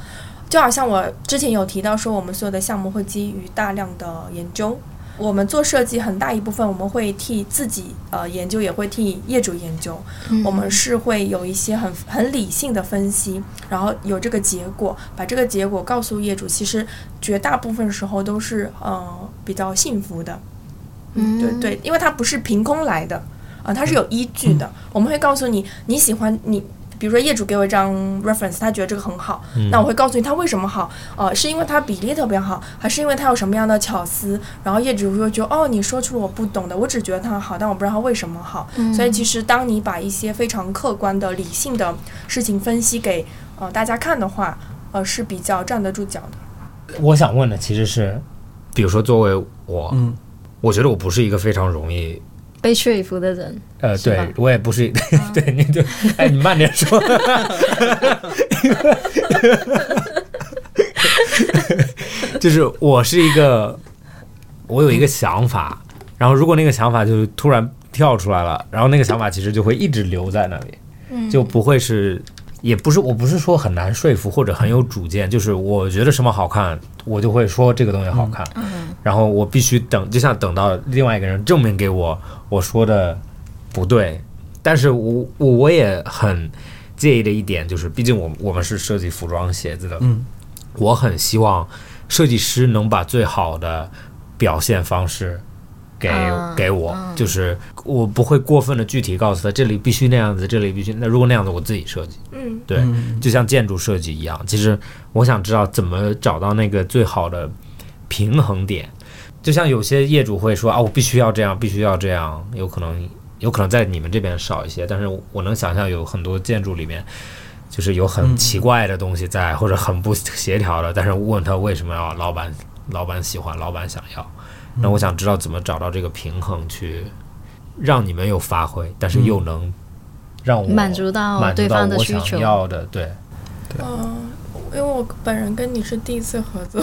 就好像我之前有提到说，我们所有的项目会基于大量的研究。我们做设计很大一部分，我们会替自己呃研究，也会替业主研究。嗯我们是会有一些很很理性的分析，然后有这个结果，把这个结果告诉业主。其实绝大部分时候都是呃比较幸福的，嗯对对，因为它不是凭空来的，啊、它是有依据的。我们会告诉你你喜欢你。比如说业主给我一张 reference，他觉得这个很好，那我会告诉你他为什么好，呃，是因为它比例特别好，还是因为它有什么样的巧思？然后业主会觉得哦，你说出了我不懂的，我只觉得它好，但我不知道它为什么好。所以其实当你把一些非常客观的、理性的事情分析给呃大家看的话，呃是比较站得住脚的。我想问的其实是，比如说作为我，嗯我觉得我不是一个非常容易。被说服的人，呃，对我也不是，对，你就，哎，你慢点说。就是我是一个，我有一个想法，然后如果那个想法就是突然跳出来了，然后那个想法其实就会一直留在那里，嗯。就不会是，也不是，我不是说很难说服或者很有主见，就是我觉得什么好看，我就会说这个东西好看，然后我必须等，就像等到另外一个人证明给我我说的不对，但是我我我也很介意的一点就是，毕竟我我们是设计服装鞋子的，嗯，我很希望设计师能把最好的表现方式给、嗯给我，就是我不会过分的具体告诉他这里必须那样子，这里必须那如果那样子我自己设计，嗯。对，嗯。就像建筑设计一样，其实我想知道怎么找到那个最好的平衡点。就像有些业主会说啊，我必须要这样，必须要这样，有可能有可能在你们这边少一些，但是我能想象有很多建筑里面，就是有很奇怪的东西在，或者很不协调的，但是问他为什么要老板老板喜欢，老板想要，那我想知道怎么找到这个平衡，去让你们有发挥，但是又能让我满足到满足到对方的我想需求。要的，对。嗯，因为我本人跟你是第一次合作，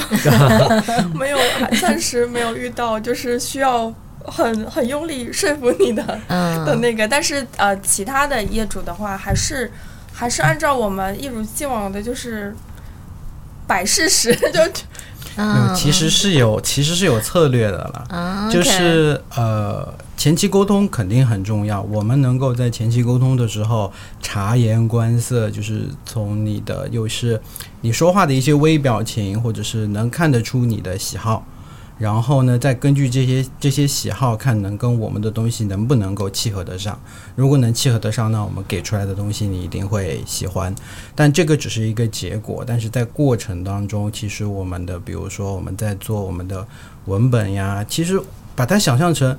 没有暂时没有遇到，就是需要很很用力说服你的的嗯，那个，但是呃，其他的业主的话，还是还是按照我们一如既往的，就是摆事实，就嗯，其实是有其实是有策略的了。啊，就是呃，前期沟通肯定很重要。我们能够在前期沟通的时候察言观色，就是从你的又是你说话的一些微表情，或者是能看得出你的喜好，然后呢，再根据这些这些喜好看能跟我们的东西能不能够契合得上。如果能契合得上，那我们给出来的东西你一定会喜欢。但这个只是一个结果，但是在过程当中，其实我们的，比如说我们在做我们的文本呀，其实把它想象成，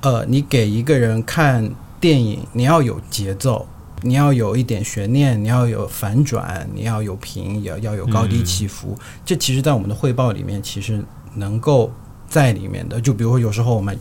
呃，你给一个人看电影，你要有节奏，你要有一点悬念，你要有反转，你要有平，也要有高低起伏。这其实，在我们的汇报里面，其实能够在里面的。就比如说，有时候我们。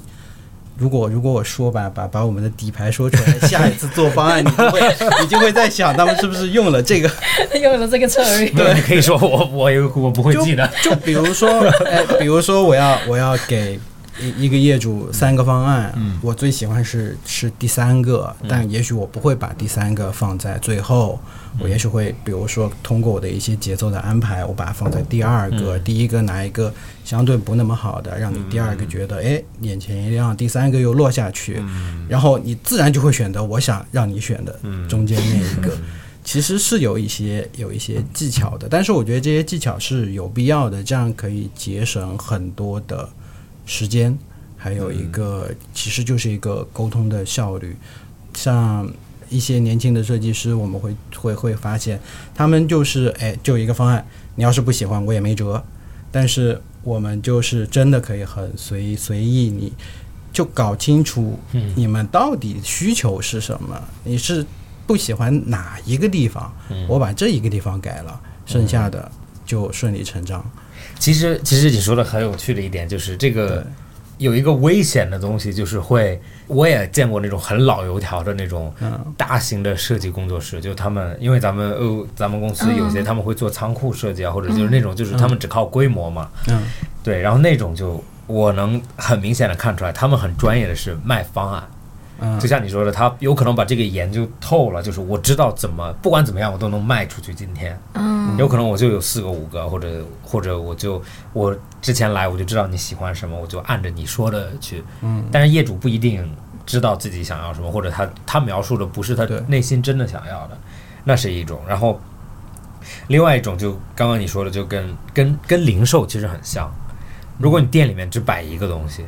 如果如果我说把把把我们的底牌说出来，下一次做方案，你就会你就会在想，他们是不是用了这个 用了这个策略，对，你可以说我我有我不会记得，就比如说，哎，比如说我要我要给一一个业主三个方案，嗯。我最喜欢是是第三个，但也许我不会把第三个放在最后，我也许会比如说通过我的一些节奏的安排，我把它放在第二个，嗯。第一个拿一个相对不那么好的，让你第二个觉得哎眼前一亮，第三个又落下去，然后你自然就会选择我想让你选的中间那一个。其实是有一些有一些技巧的，但是我觉得这些技巧是有必要的，这样可以节省很多的时间，还有一个、其实就是一个沟通的效率。像一些年轻的设计师，我们会会会发现，他们就是哎，就一个方案，你要是不喜欢我也没辙，但是我们就是真的可以很随随意你。就搞清楚嗯你们到底需求是什么，你是不喜欢哪一个地方，嗯我把这一个地方改了，剩下的就顺理成章。其实，其实你说的很有趣的一点就是，这个有一个危险的东西，就是会，我也见过那种很老油条的那种嗯。大型的设计工作室，就他们，因为咱们呃，咱们公司有些嗯。他们会做仓库设计啊，或者就是那种就是他们只靠规模嘛，嗯。对，然后那种就我能很明显的看出来，他们很专业的是卖方案，嗯就像你说的，他有可能把这个研究透了，就是我知道怎么不管怎么样我都能卖出去。今天，嗯，有可能我就有四个五个，或者或者我就我之前来我就知道你喜欢什么，我就按着你说的去。嗯但是业主不一定知道自己想要什么，或者他他描述的不是他内心真的想要的，那是一种。然后另外一种就刚刚你说的，就跟跟跟零售其实很像。如果你店里面只摆一个东西，嗯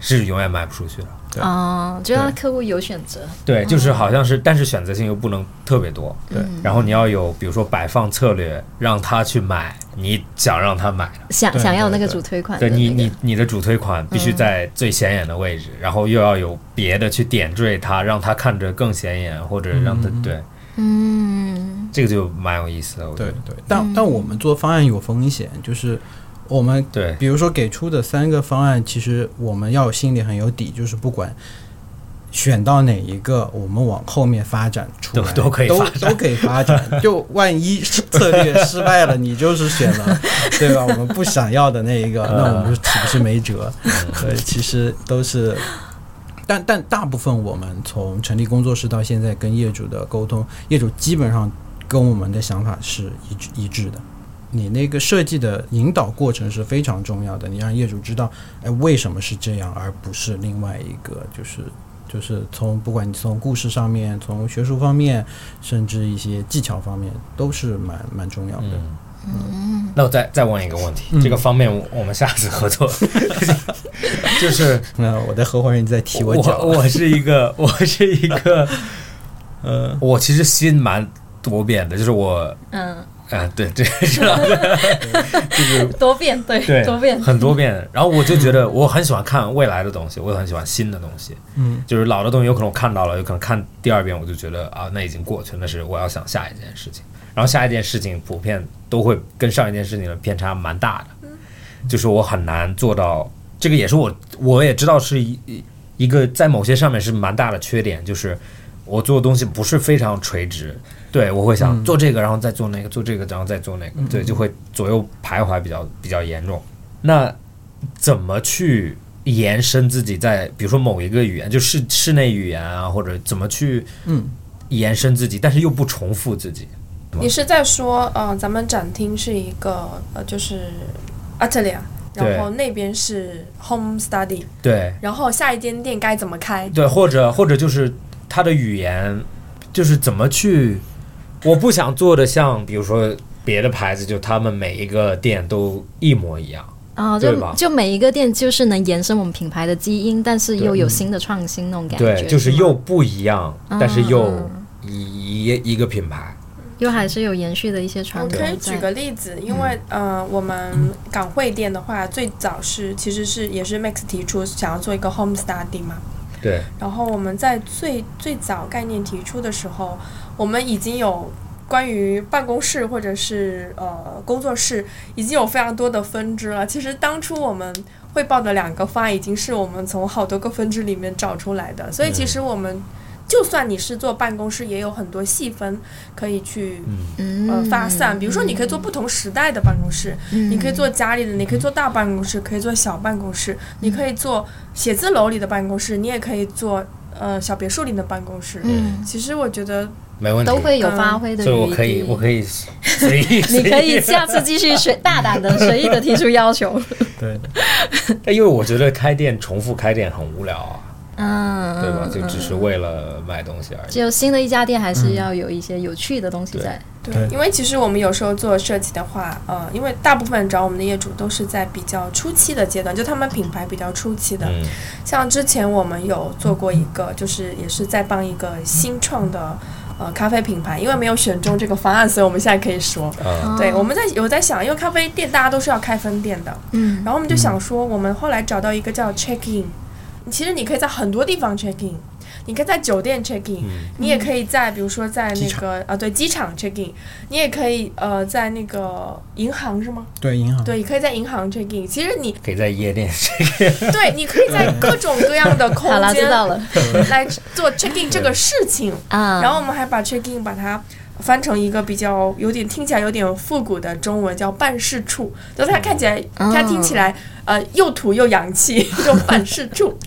是永远卖不出去的。对哦，就让客户有选择。对，就是好像是，但是选择性又不能特别多。对嗯然后你要有，比如说摆放策略，让他去买你想让他买的。想想要那个主推款的对你，你你的主推款必须在最显眼的位置，然后又要有别的去点缀它，让它看着更显眼，或者让它嗯对嗯这个就蛮有意思的。我觉对得对，但但我们做方案有风险，就是我们对比如说给出的三个方案，其实我们要心里很有底，就是不管选到哪一个，我们往后面发展出来都都可以都发展都可以发展。就万一策略失败了，你就是选了 对吧？我们不想要的那一个，那我们就岂不是没辙？所以，其实都是。但但大部分我们从成立工作室到现在跟业主的沟通，业主基本上跟我们的想法是一致一致的。你那个设计的引导过程是非常重要的，你让业主知道，哎，为什么是这样，而不是另外一个，就是就是从不管你从故事上面，从学术方面，甚至一些技巧方面，都是蛮蛮重要的。嗯，那我再再问一个问题，嗯。这个方面我我们下次合作，就是那我的合伙人在提我脚，我我是一个我是一个，呃，我其实心蛮多变的，就是我嗯，啊，对，这知道的，就是多变对对多变，很多变。然后我就觉得我很喜欢看未来的东西，我也很喜欢新的东西。嗯就是老的东西有可能我看到了，有可能看第二遍我就觉得啊，那已经过去了，那是我要想下一件事情。然后下一件事情普遍都会跟上一件事情的偏差蛮大的，就是我很难做到。这个也是我我也知道是一一个在某些上面是蛮大的缺点，就是我做的东西不是非常垂直。对，我会想嗯做这个，然后再做那个，做这个，然后再做那个，对，就会左右徘徊比较比较严重。那怎么去延伸自己在比如说某一个语言，就室室内语言啊，或者怎么去嗯延伸自己，但是又不重复自己？你是在说，呃，咱们展厅是一个呃，就是 atelier，然后那边是 home study，对然后下一间店该怎么开？对，或者或者就是它的语言，就是怎么去，我不想做的像比如说别的牌子，就他们每一个店都一模一样。啊，对吧就就每一个店就是能延伸我们品牌的基因，但是又有新的创新那种感觉，对，就是又不一样，但是又嗯一一一个品牌。又还是有延续的一些传统我。可以举个例子，因为、呃，我们港汇店的话，最早是其实是也是 Max 提出想要做一个 home study 嘛，对，然后我们在最最早概念提出的时候，我们已经有关于办公室或者是呃工作室已经有非常多的分支了。其实当初我们汇报的两个方案已经是我们从好多个分支里面找出来的，所以其实我们。就算你是做办公室，也有很多细分可以去嗯呃发散。比如说，你可以做不同时代的办公室，嗯你可以做家里的，你可以做大办公室，可以做小办公室，你可以做写字楼里的办公室，你也可以做呃小别墅里的办公室。嗯，其实我觉得没问题。都会有发挥的余地。所以我可以，我可以随意。你可以下次继续随大胆的、随意的提出要求。对，但因为我觉得开店重复开店很无聊啊，嗯，对吧？就嗯只是为了卖东西而已。就新的一家店还是要有一些有趣的东西在。对对，因为其实我们有时候做设计的话，呃，因为大部分找我们的业主都是在比较初期的阶段，就他们品牌比较初期的。嗯像之前我们有做过一个，就是也是在帮一个新创的呃咖啡品牌，因为没有选中这个方案，所以我们现在可以说，啊，对，我们在有在想，因为咖啡店大家都是要开分店的，嗯。然后我们就想说，我们后来找到一个叫 check in，其实你可以在很多地方 check in，你可以在酒店 check in，、你也可以在比如说在那个啊对机场 check in，你也可以呃在那个银行是吗？对银行，对，可以在银行 check in。其实你可以在夜店 check in，对，你可以在各种各样的空 好了，知间道了来做 check in 这个事情。啊。然后我们还把 check in 把它翻成一个比较有点听起来有点复古的中文，叫办事处。就是它看起来，嗯它听起来呃又土又洋气，这种办事处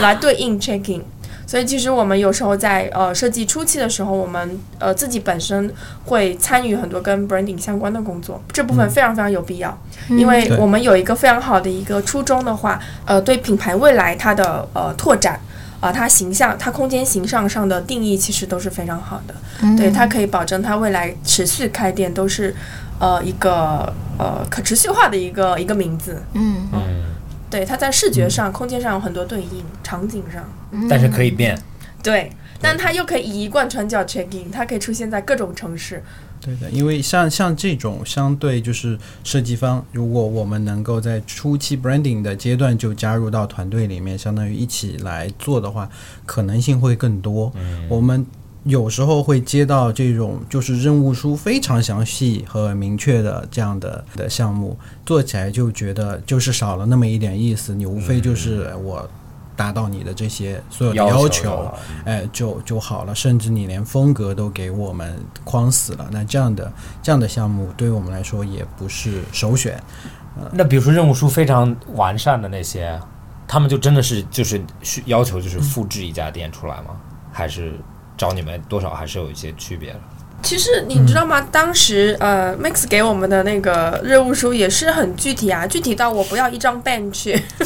来对应 check in。所以其实我们有时候在呃设计初期的时候，我们呃自己本身会参与很多跟 branding 相关的工作，这部分非常非常有必要，因为我们有一个非常好的一个初衷的话，呃，对品牌未来它的呃拓展。啊、它形象、它空间形象上的定义其实都是非常好的，对它可以保证它未来持续开店都是，呃，一个呃可持续化的一个一个名字。嗯嗯，对，它在视觉上、空间上有很多对应，场景上，但是可以变。对，但它又可以以一贯穿叫 check in，它可以出现在各种城市。对的，因为像像这种相对就是设计方，如果我们能够在初期 branding 的阶段就加入到团队里面，相当于一起来做的话，可能性会更多。我们有时候会接到这种就是任务书非常详细和明确的这样的的项目，做起来就觉得就是少了那么一点意思，你无非就是我。达到你的这些所有的要求求，哎，就就好了，甚至你连风格都给我们框死了。那这样的这样的项目对于我们来说也不是首选。那比如说任务书非常完善的那些，他们就真的是就是需要求就是复制一家店出来吗？还是找你们多少还是有一些区别的？其实你知道吗？当时呃，Max 给我们的那个任务书也是很具体啊，具体到我不要一张 bench，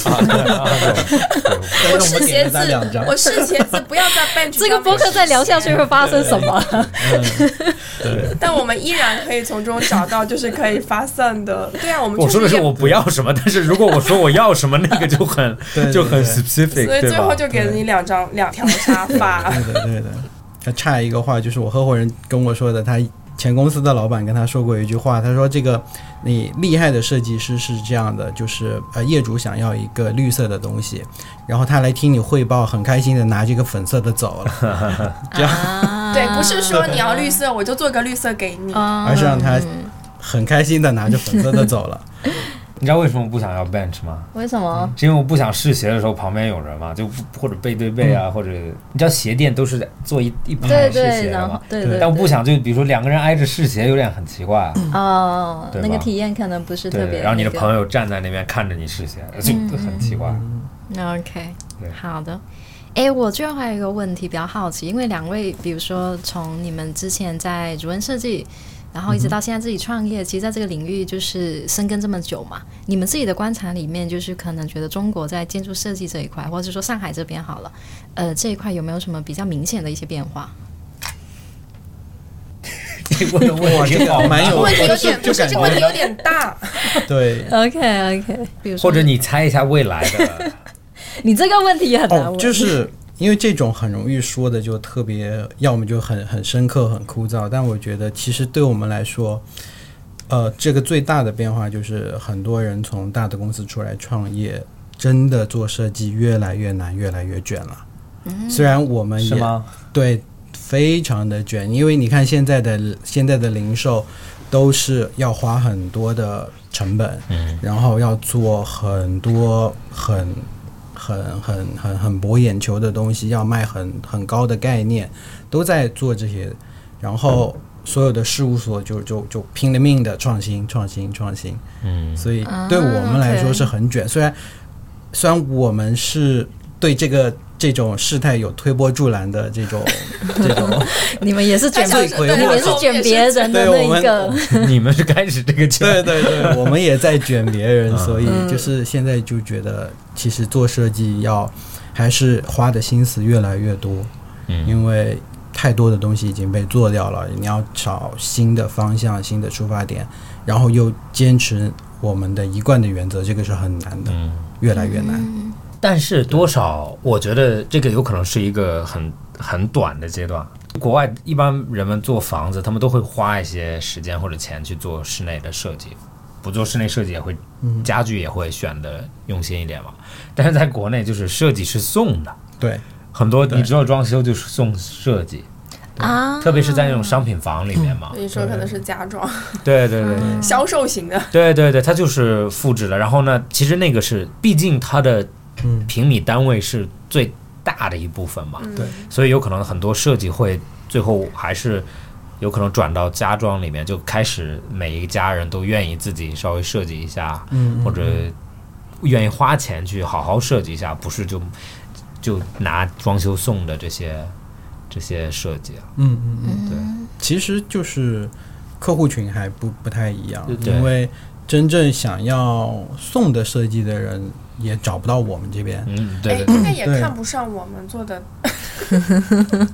我试鞋子我试鞋子不要在 bench 这个播客再聊下去会发生什么？但我们依然可以从中找到就是可以发散的。对啊，我们我说的是我不要什么，但是如果我说我要什么，那个就很对对就很 specific，所以？最后就给了你两张两条沙发。对的，对的。他差一个话，就是我合伙人跟我说的，他前公司的老板跟他说过一句话，他说这个你厉害的设计师是这样的，就是呃业主想要一个绿色的东西，然后他来听你汇报，很开心的拿这个粉色的走了，这样啊 对，不是说你要绿色，我就做个绿色给你。啊而是让他很开心的拿着粉色的走了。你知道为什么不想要 bench 吗？为什么？是因为我不想试鞋的时候旁边有人嘛，就或者背对背啊，或者你知道鞋垫都是做一一排试对对，鞋的嘛，然后对对对，但我不想就比如说两个人挨着试鞋有点很奇怪啊，哦，对那个体验可能不是特别。对，然后你的朋友友站在那边看着你试鞋，就很奇怪。，OK，好的。哎，我最后还有一个问题比较好奇，因为两位，比如说从你们之前在主任设计，然后一直到现在自己创业，其实在这个领域就是深耕这么久嘛，你们自己的观察里面，就是可能觉得中国在建筑设计这一块，或者说上海这边好了，呃，这一块有没有什么比较明显的一些变化？这问的问题这个好蛮有 问题有点，不是就感觉这个问题有点大。对。OK OK，比如说或者你猜一下未来的，你这个问题也很难哦，问，就是因为这种很容易说的就特别，要么就很很深刻、很枯燥。但我觉得其实对我们来说，呃，这个最大的变化就是很多人从大的公司出来创业，真的做设计越来越难，越来越卷了。虽然我们也是吗？对，非常的卷，因为你看现在的现在的零售都是要花很多的成本，嗯，然后要做很多很很很很很博眼球的东西，要卖很很高的概念，都在做这些，然后所有的事务所就就就拼了命的创新创新创新，嗯，所以啊对我们来说是很卷。虽然虽然我们是对这个这种事态有推波助澜的这种 这种，你们也是卷你们是卷别人的那一个，你们是开始这个对圈，对对，我们也在卷别人，嗯。所以就是现在就觉得，其实做设计要还是花的心思越来越多，嗯。因为太多的东西已经被做掉了，你要找新的方向、新的出发点，然后又坚持我们的一贯的原则，这个是很难的，嗯。越来越难。但是多少，我觉得这个有可能是一个很很短的阶段。国外一般人们做房子，他们都会花一些时间或者钱去做室内的设计，不做室内设计也会，家具也会选的用心一点嘛。但是在国内，就是设计是送的，对，很多你知道装修就是送设计，啊，特别是在那种商品房里面嘛。所以说可能是家装。对对对。嗯。销售型的，对对对，它就是复制的。然后呢，其实那个是，毕竟它的嗯。平米单位是最大的一部分嘛，嗯。对。所以有可能很多设计会最后还是有可能转到家装里面，就开始每一家人都愿意自己稍微设计一下，嗯或者愿意花钱去好好设计一下，不是就就拿装修送的这些这些设计啊。嗯嗯嗯，对，其实就是客户群还不不太一样，因为真正想要送的设计的人也找不到我们这边。嗯，对哎，对对应该也看不上我们做的，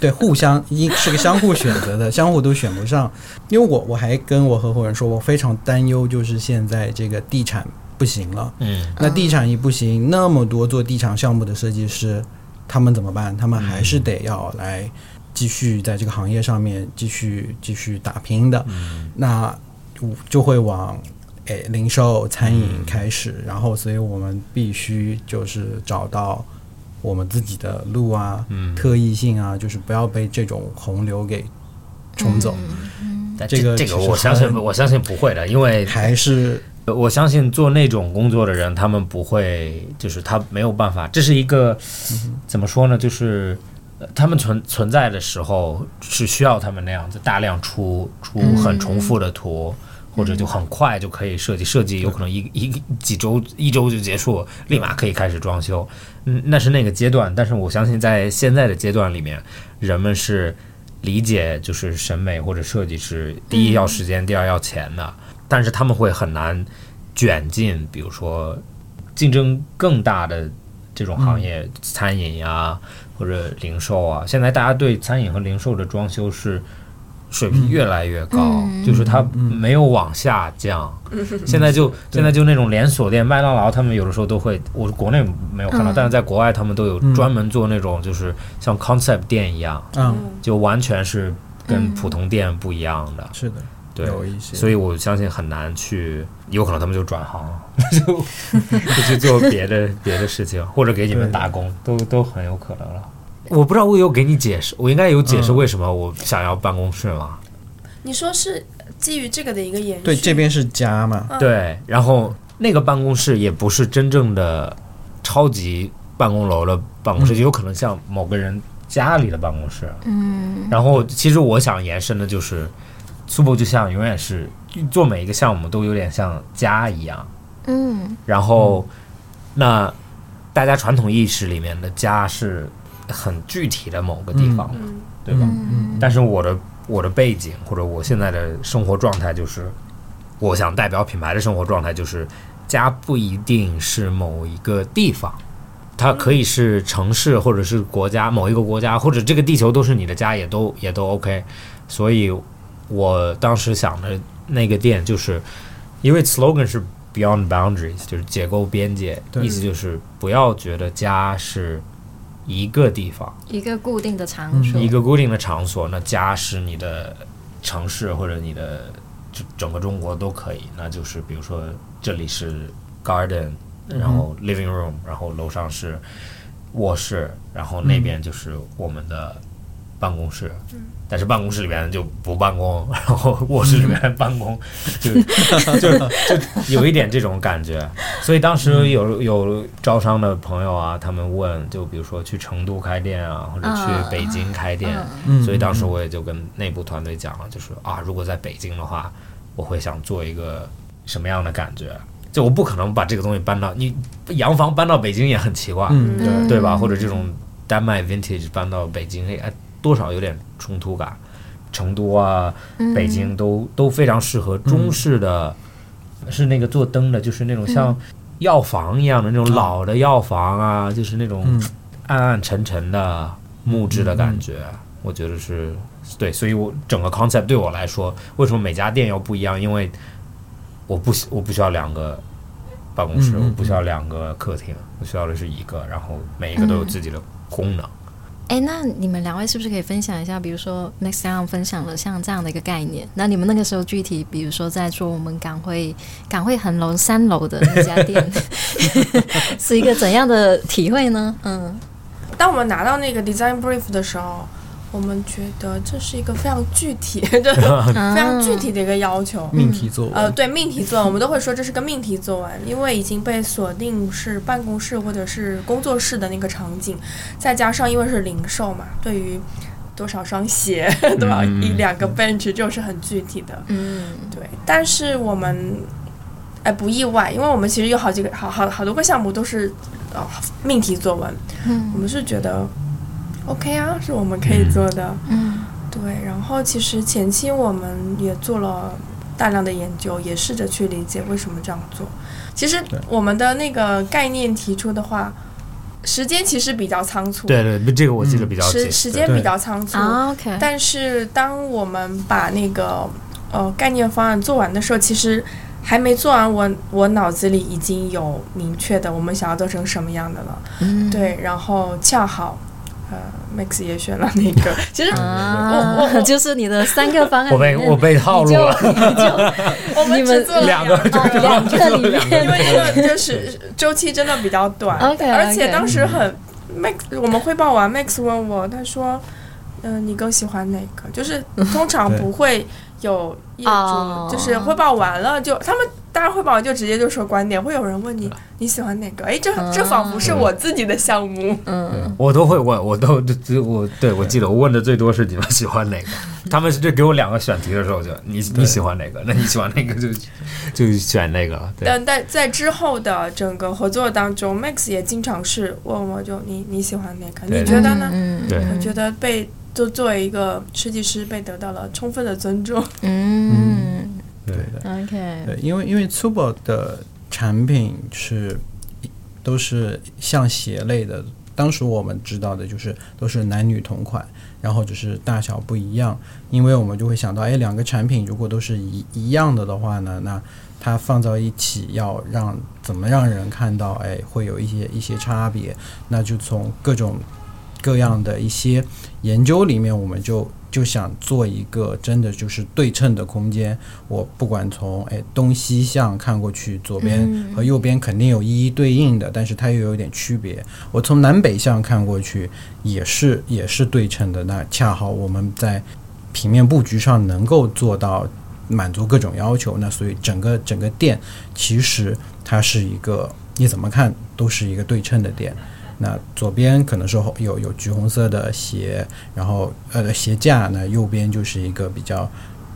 对，互相一是个相互选择的，相互都选不上。因为我我还跟我合伙人说，我非常担忧，就是现在这个地产不行了。嗯那地产一不行，那么多做地产项目的设计师，他们怎么办？他们还是得要来继续在这个行业上面继续继续打拼的。嗯那就会往诶零售、餐饮开始，然后所以我们必须就是找到我们自己的路啊、嗯，特异性啊，就是不要被这种洪流给冲走，但这个这个我相信我相信不会的，因为还是我相信做那种工作的人，他们不会，就是他没有办法，这是一个怎么说呢？就是呃他们存存在的时候是需要他们那样子大量出出很重复的图。或者就很快就可以设计，设计有可能一一几周一周就结束，立马可以开始装修，嗯，那是那个阶段。但是我相信在现在的阶段里面，人们是理解就是审美或者设计是第一要时间，第二要钱的，但是他们会很难卷进，比如说竞争更大的这种行业，餐饮呀或者零售啊。现在大家对餐饮和零售的装修是水平越来越高，就是它没有往下降。现在就现在就那种连锁店，麦当劳他们有的时候都会，我国内没有看到，但是在国外他们都有专门做那种，就是像 concept 店一样，嗯，就完全是跟普通店不一样的。是的，对，有一些，所以我相信很难去，有可能他们就转行了，就 就去做别的别的事情，或者给你们打工，都都很有可能了。我不知道我有给你解释，我应该有解释嗯为什么我想要办公室吗？你说是基于这个的一个延续，对这边是家嘛，嗯。对，然后那个办公室也不是真正的超级办公楼的办公室，嗯。就有可能像某个人家里的办公室。嗯。然后其实我想延伸的就是，苏博就像永远是做每一个项目都有点像家一样。嗯。然后，那大家传统意识里面的家是很具体的某个地方，嗯。对吧？嗯。但是我的我的背景或者我现在的生活状态就是，我想代表品牌的生活状态就是，家不一定是某一个地方，它可以是城市或者是国家某一个国家，或者这个地球都是你的家，也都也都 OK。所以我当时想的那个店就是，因为 slogan 是 Beyond Boundaries，就是解构边界，意思就是不要觉得家是一个地方。一个固定的场嗯所，一个固定的场所，那家是你的城市或者你的整整个中国都可以。那就是比如说这里是 garden，然后 living room，然后楼上是卧室，然后那边就是我们的办公室。但是办公室里面就不办公，然后卧室里面办公，就就就有一点这种感觉。所以当时有有招商的朋友啊，他们问，就比如说去成都开店啊，或者嗯去北京开店，嗯，所以当时我也就跟内部团队讲了，就是啊，如果在北京的话，我会想做一个什么样的感觉？就我不可能把这个东西搬到你洋房搬到北京也很奇怪，嗯，对，嗯对吧？或者这种丹麦 vintage 搬到北京，哎，多少有点冲突感。成都啊，嗯北京都都非常适合中式的，是那个做灯的，就是那种像药房一样的那种老的药房啊，就是那种嗯暗暗沉沉的木质的感觉，我觉得是对，所以我整个 concept 对我来说，为什么每家店要不一样？因为我不需我不需要两个办公室，我不需要两个客厅，我需要的是一个，然后每一个都有自己的功能。哎，那你们两位是不是可以分享一下？比如说 Next Down 分享了像这样的一个概念，那你们那个时候具体，比如说在做我们港汇港汇恒隆三楼的那家店，是一个怎样的体会呢？嗯当我们拿到那个 design brief 的时候，我们觉得这是一个非常具体、的 非常具体的一个要求。命题作文，呃，对命题作文，我们都会说这是个命题作文，因为已经被锁定是办公室或者是工作室的那个场景，再加上因为是零售嘛，对于多少双鞋、多少一两个 bench 就是很具体的。嗯，对，但是我们哎不意外，因为我们其实有好几个好好好多个项目都是呃命题作文，嗯。我们是觉得 OK 啊，是我们可以做的。嗯对，然后其实前期我们也做了大量的研究，也试着去理解为什么这样做。其实我们的那个概念提出的话，时间其实比较仓促，对对，这个我记得比较紧。时时间比较仓促。啊，OK，但是当我们把那个呃概念方案做完的时候，其实还没做完，我我脑子里已经有明确的我们想要做成什么样的了。嗯，对，然后恰好呃 Max 也选了那个，其实啊，我我我就是你的三个方案我，被我被套路了，你就你就 我们你们只做了两个个哦两个里面。因为那个就是周期真的比较短而且当时很 Max 我们汇报完，Max 问我，他说，嗯、你更喜欢哪个？就是通常不会有业哦主，就是汇报完了就他们。当然汇报完就直接就说观点，会有人问你你喜欢哪个？哎，这这仿佛是我自己的项目。嗯，我都会问，我都就我对我记得我问的最多是你们喜欢哪个，他们是就给我两个选题的时候就你你喜欢哪个，那你喜欢哪个就就选那个了。对，但在在之后的整个合作当中，Max 也经常是问我就你你喜欢哪个？你觉得呢？嗯，对我觉得被就作为一个设计师被得到了充分的尊重。嗯。对的。，OK，对，因为因为 Tsubo 的产品是都是像鞋类的，当时我们知道的就是都是男女同款，然后只是大小不一样，因为我们就会想到，哎，两个产品如果都是一一样的的话呢，那它放到一起要让怎么让人看到，哎，会有一些一些差别，那就从各种各样的一些研究里面，我们就就想做一个真的就是对称的空间。我不管从哎东西向看过去，左边嗯和右边肯定有一一对应的，但是它又有点区别。我从南北向看过去，也是也是对称的。那恰好我们在平面布局上能够做到满足各种要求，那所以整个整个店其实它是一个你怎么看都是一个对称的店。那左边可能是有有橘红色的鞋，然后呃鞋架，呢右边就是一个比较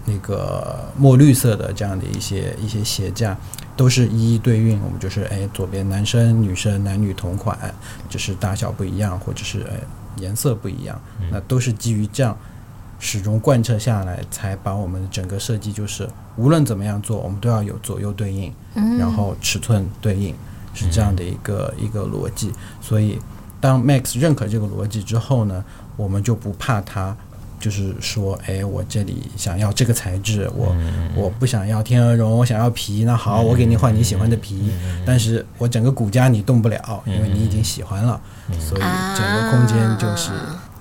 那个墨绿色的这样的一些一些鞋架，都是一一对应。我们就是哎左边男生女生男女同款，只是大小不一样，或者是哎颜色不一样，那都是基于这样始终贯彻下来，才把我们整个设计就是无论怎么样做，我们都要有左右对应，嗯然后尺寸对应，是这样的一个一个逻辑。所以当 Max 认可这个逻辑之后呢，我们就不怕他。就是说，哎，我这里想要这个材质，我、我不想要天鹅绒，我想要皮，那好，我给你换你喜欢的皮，但是我整个骨架你动不了，因为你已经喜欢了，所以整个空间就是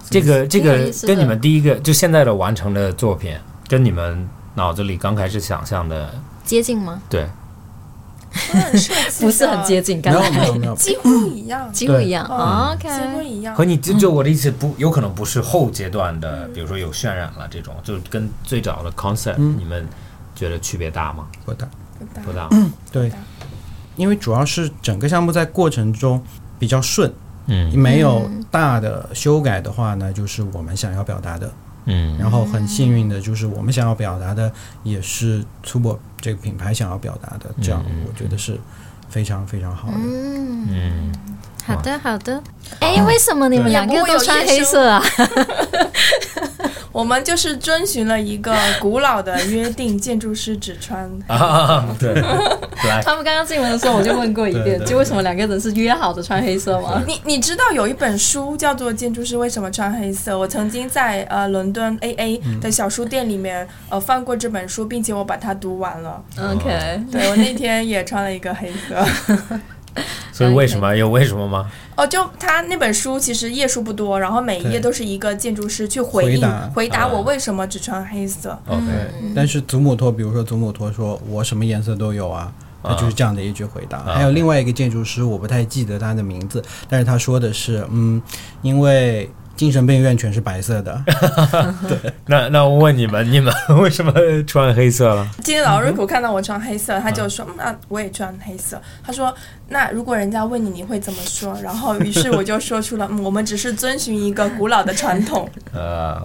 这个这个跟你们第一个就现在的完成的作品，跟你们脑子里刚开始想象的，接近吗？对，不是很接近，没刚才有没有没有，几乎一样，几乎一样。，OK，几乎一样和。你就就我的意思不有可能不是后阶段的，比如说有渲染了这种，就跟最早的 concept，、嗯你们觉得区别大吗？不大。不大不大。对，因为主要是整个项目在过程中比较顺，嗯没有大的修改的话呢，就是我们想要表达的。嗯。然后很幸运的就是我们想要表达的也是 Tubo 这个品牌想要表达的，这样嗯我觉得是非常非常好的。嗯，嗯，好的好的。哎，为什么你们两个都穿黑色啊？我们就是遵循了一个古老的约定，建筑师只穿。啊，对，他们刚刚进门的时候我就问过一遍，就为什么两个人是约好的穿黑色吗？你你知道有一本书叫做《建筑师为什么穿黑色》？我曾经在呃伦敦 AA 的小书店里面呃翻过这本书，并且我把它读完了。OK，对我那天也穿了一个黑色。所以为什么？有为什么吗？哦，就他那本书其实页数不多，然后每一页都是一个建筑师去回应回答。回答我啊为什么只穿黑色。OK，但是祖母托，比如说祖母托说我什么颜色都有啊，他就是这样的一句回答。啊。还有另外一个建筑师，我不太记得他的名字，但是他说的是，嗯，因为精神病院全是白色的，对那那我问你们，你们 为什么穿黑色了？今天老瑞普看到我穿黑色，他就说：“嗯那我也穿黑色。”他说：“那如果人家问你，你会怎么说？”然后于是我就说出了：“ 嗯，我们只是遵循一个古老的传统。呃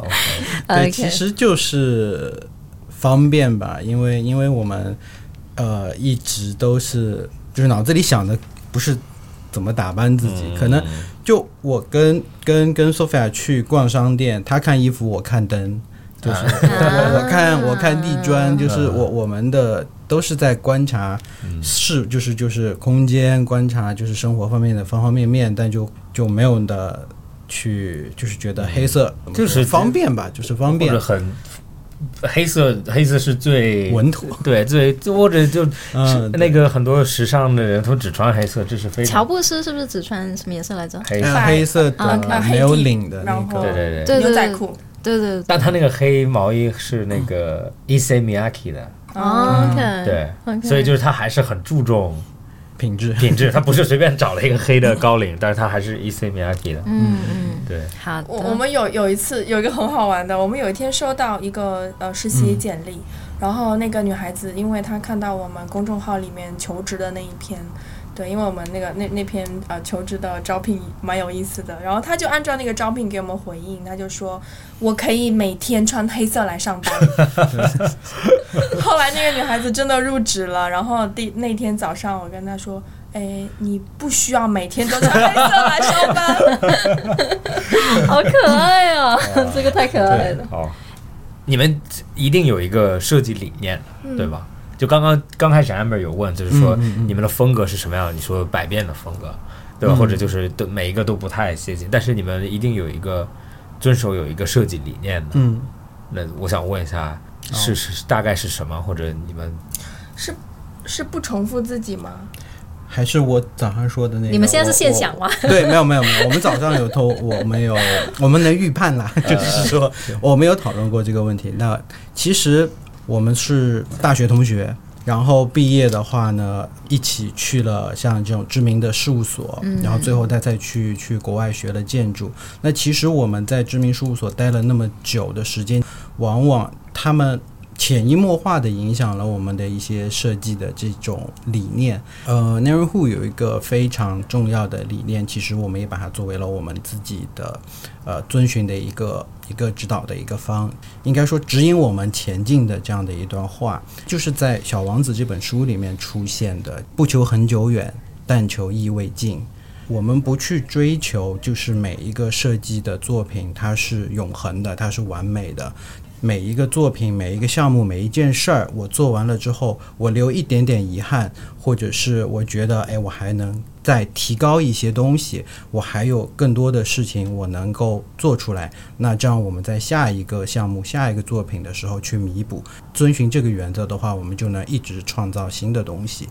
对其实就是方便吧，因为因为我们呃一直都是就是脑子里想的不是怎么打扮自己，可能就我跟跟跟 Sophia 去逛商店，她看衣服，我看灯，就是 我我看我看地砖，就是我我们的都是在观察是就是就是空间观察就是生活方面的方方面面，但就就没有的去就是觉得黑色就是方便吧，就是方便。或者很黑色，黑色是最稳妥。对最或者就嗯，那个很多时尚的人都只穿黑色，这是非常乔布斯是不是只穿什么颜色来着？黑黑色啊的啊没有领的那个，对对对，牛仔裤，对对。对。但他那个黑毛衣是那个 Issey Miyake 的，哦，OK，嗯对所以就是他还是很注重品质。品质，他不是随便找了一个黑的高领，但是他还是 Issey Miyake 的，嗯嗯，对，好的。我我们有有一次有一个很好玩的，我们有一天收到一个呃实习简历，然后那个女孩子因为她看到我们公众号里面求职的那一篇，对，因为我们那个那那篇呃求职的招聘蛮有意思的，然后他就按照那个招聘给我们回应，他就说我可以每天穿黑色来上班。后来那个女孩子真的入职了，然后第那天早上我跟她说。哎，你不需要每天都穿黑色来上班。好可爱哦，这个太可爱了。好，你们一定有一个设计理念对吧？就刚刚刚开始 Amber 有问，就是说你们的风格是什么样的？你说百变的风格，对吧？嗯或者就是都每一个都不太接近，但是你们一定有一个遵守有一个设计理念的。嗯，那我想问一下，哦是是大概是什么？或者你们是是不重复自己吗？还是我早上说的那个。你们现在是现想吗？对，没有没有没有，我们早上有偷，我们有我们能预判啦，就是说我们有讨论过这个问题。那其实我们是大学同学。然后毕业的话呢，一起去了像这种知名的事务所，然后最后他再去去国外学了建筑。那其实我们在知名事务所待了那么久的时间，往往他们潜移默化的影响了我们的一些设计的这种理念。呃 n a r o Who 有一个非常重要的理念，其实我们也把它作为了我们自己的呃遵循的一个一个指导的一个方，应该说指引我们前进的这样的一段话，就是在《小王子》这本书里面出现的“不求很久远，但求意未尽”。我们不去追求，就是每一个设计的作品它是永恒的，它是完美的。每一个作品、每一个项目、每一件事儿，我做完了之后，我留一点点遗憾，或者是我觉得，哎，我还能再提高一些东西，我还有更多的事情我能够做出来。那这样我们在下一个项目、下一个作品的时候去弥补，遵循这个原则的话，我们就能一直创造新的东西，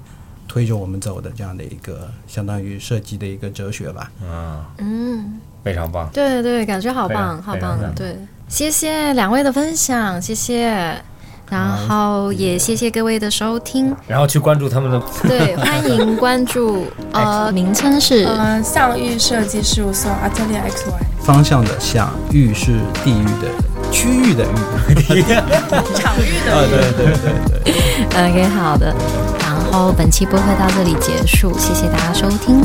推着我们走的这样的一个相当于设计的一个哲学吧。嗯，嗯，非常棒。对对，感觉好棒，好棒。对，谢谢两位的分享，谢谢。然后也谢谢各位的收听，然后去关注他们的对，欢迎关注，呃，名称是呃，象域设计事务所 Atelier XY 方向的向，域是地域的区域的域。场域啊，的域。对对对对。OK，好的。然后本期播客到这里结束，谢谢大家收听。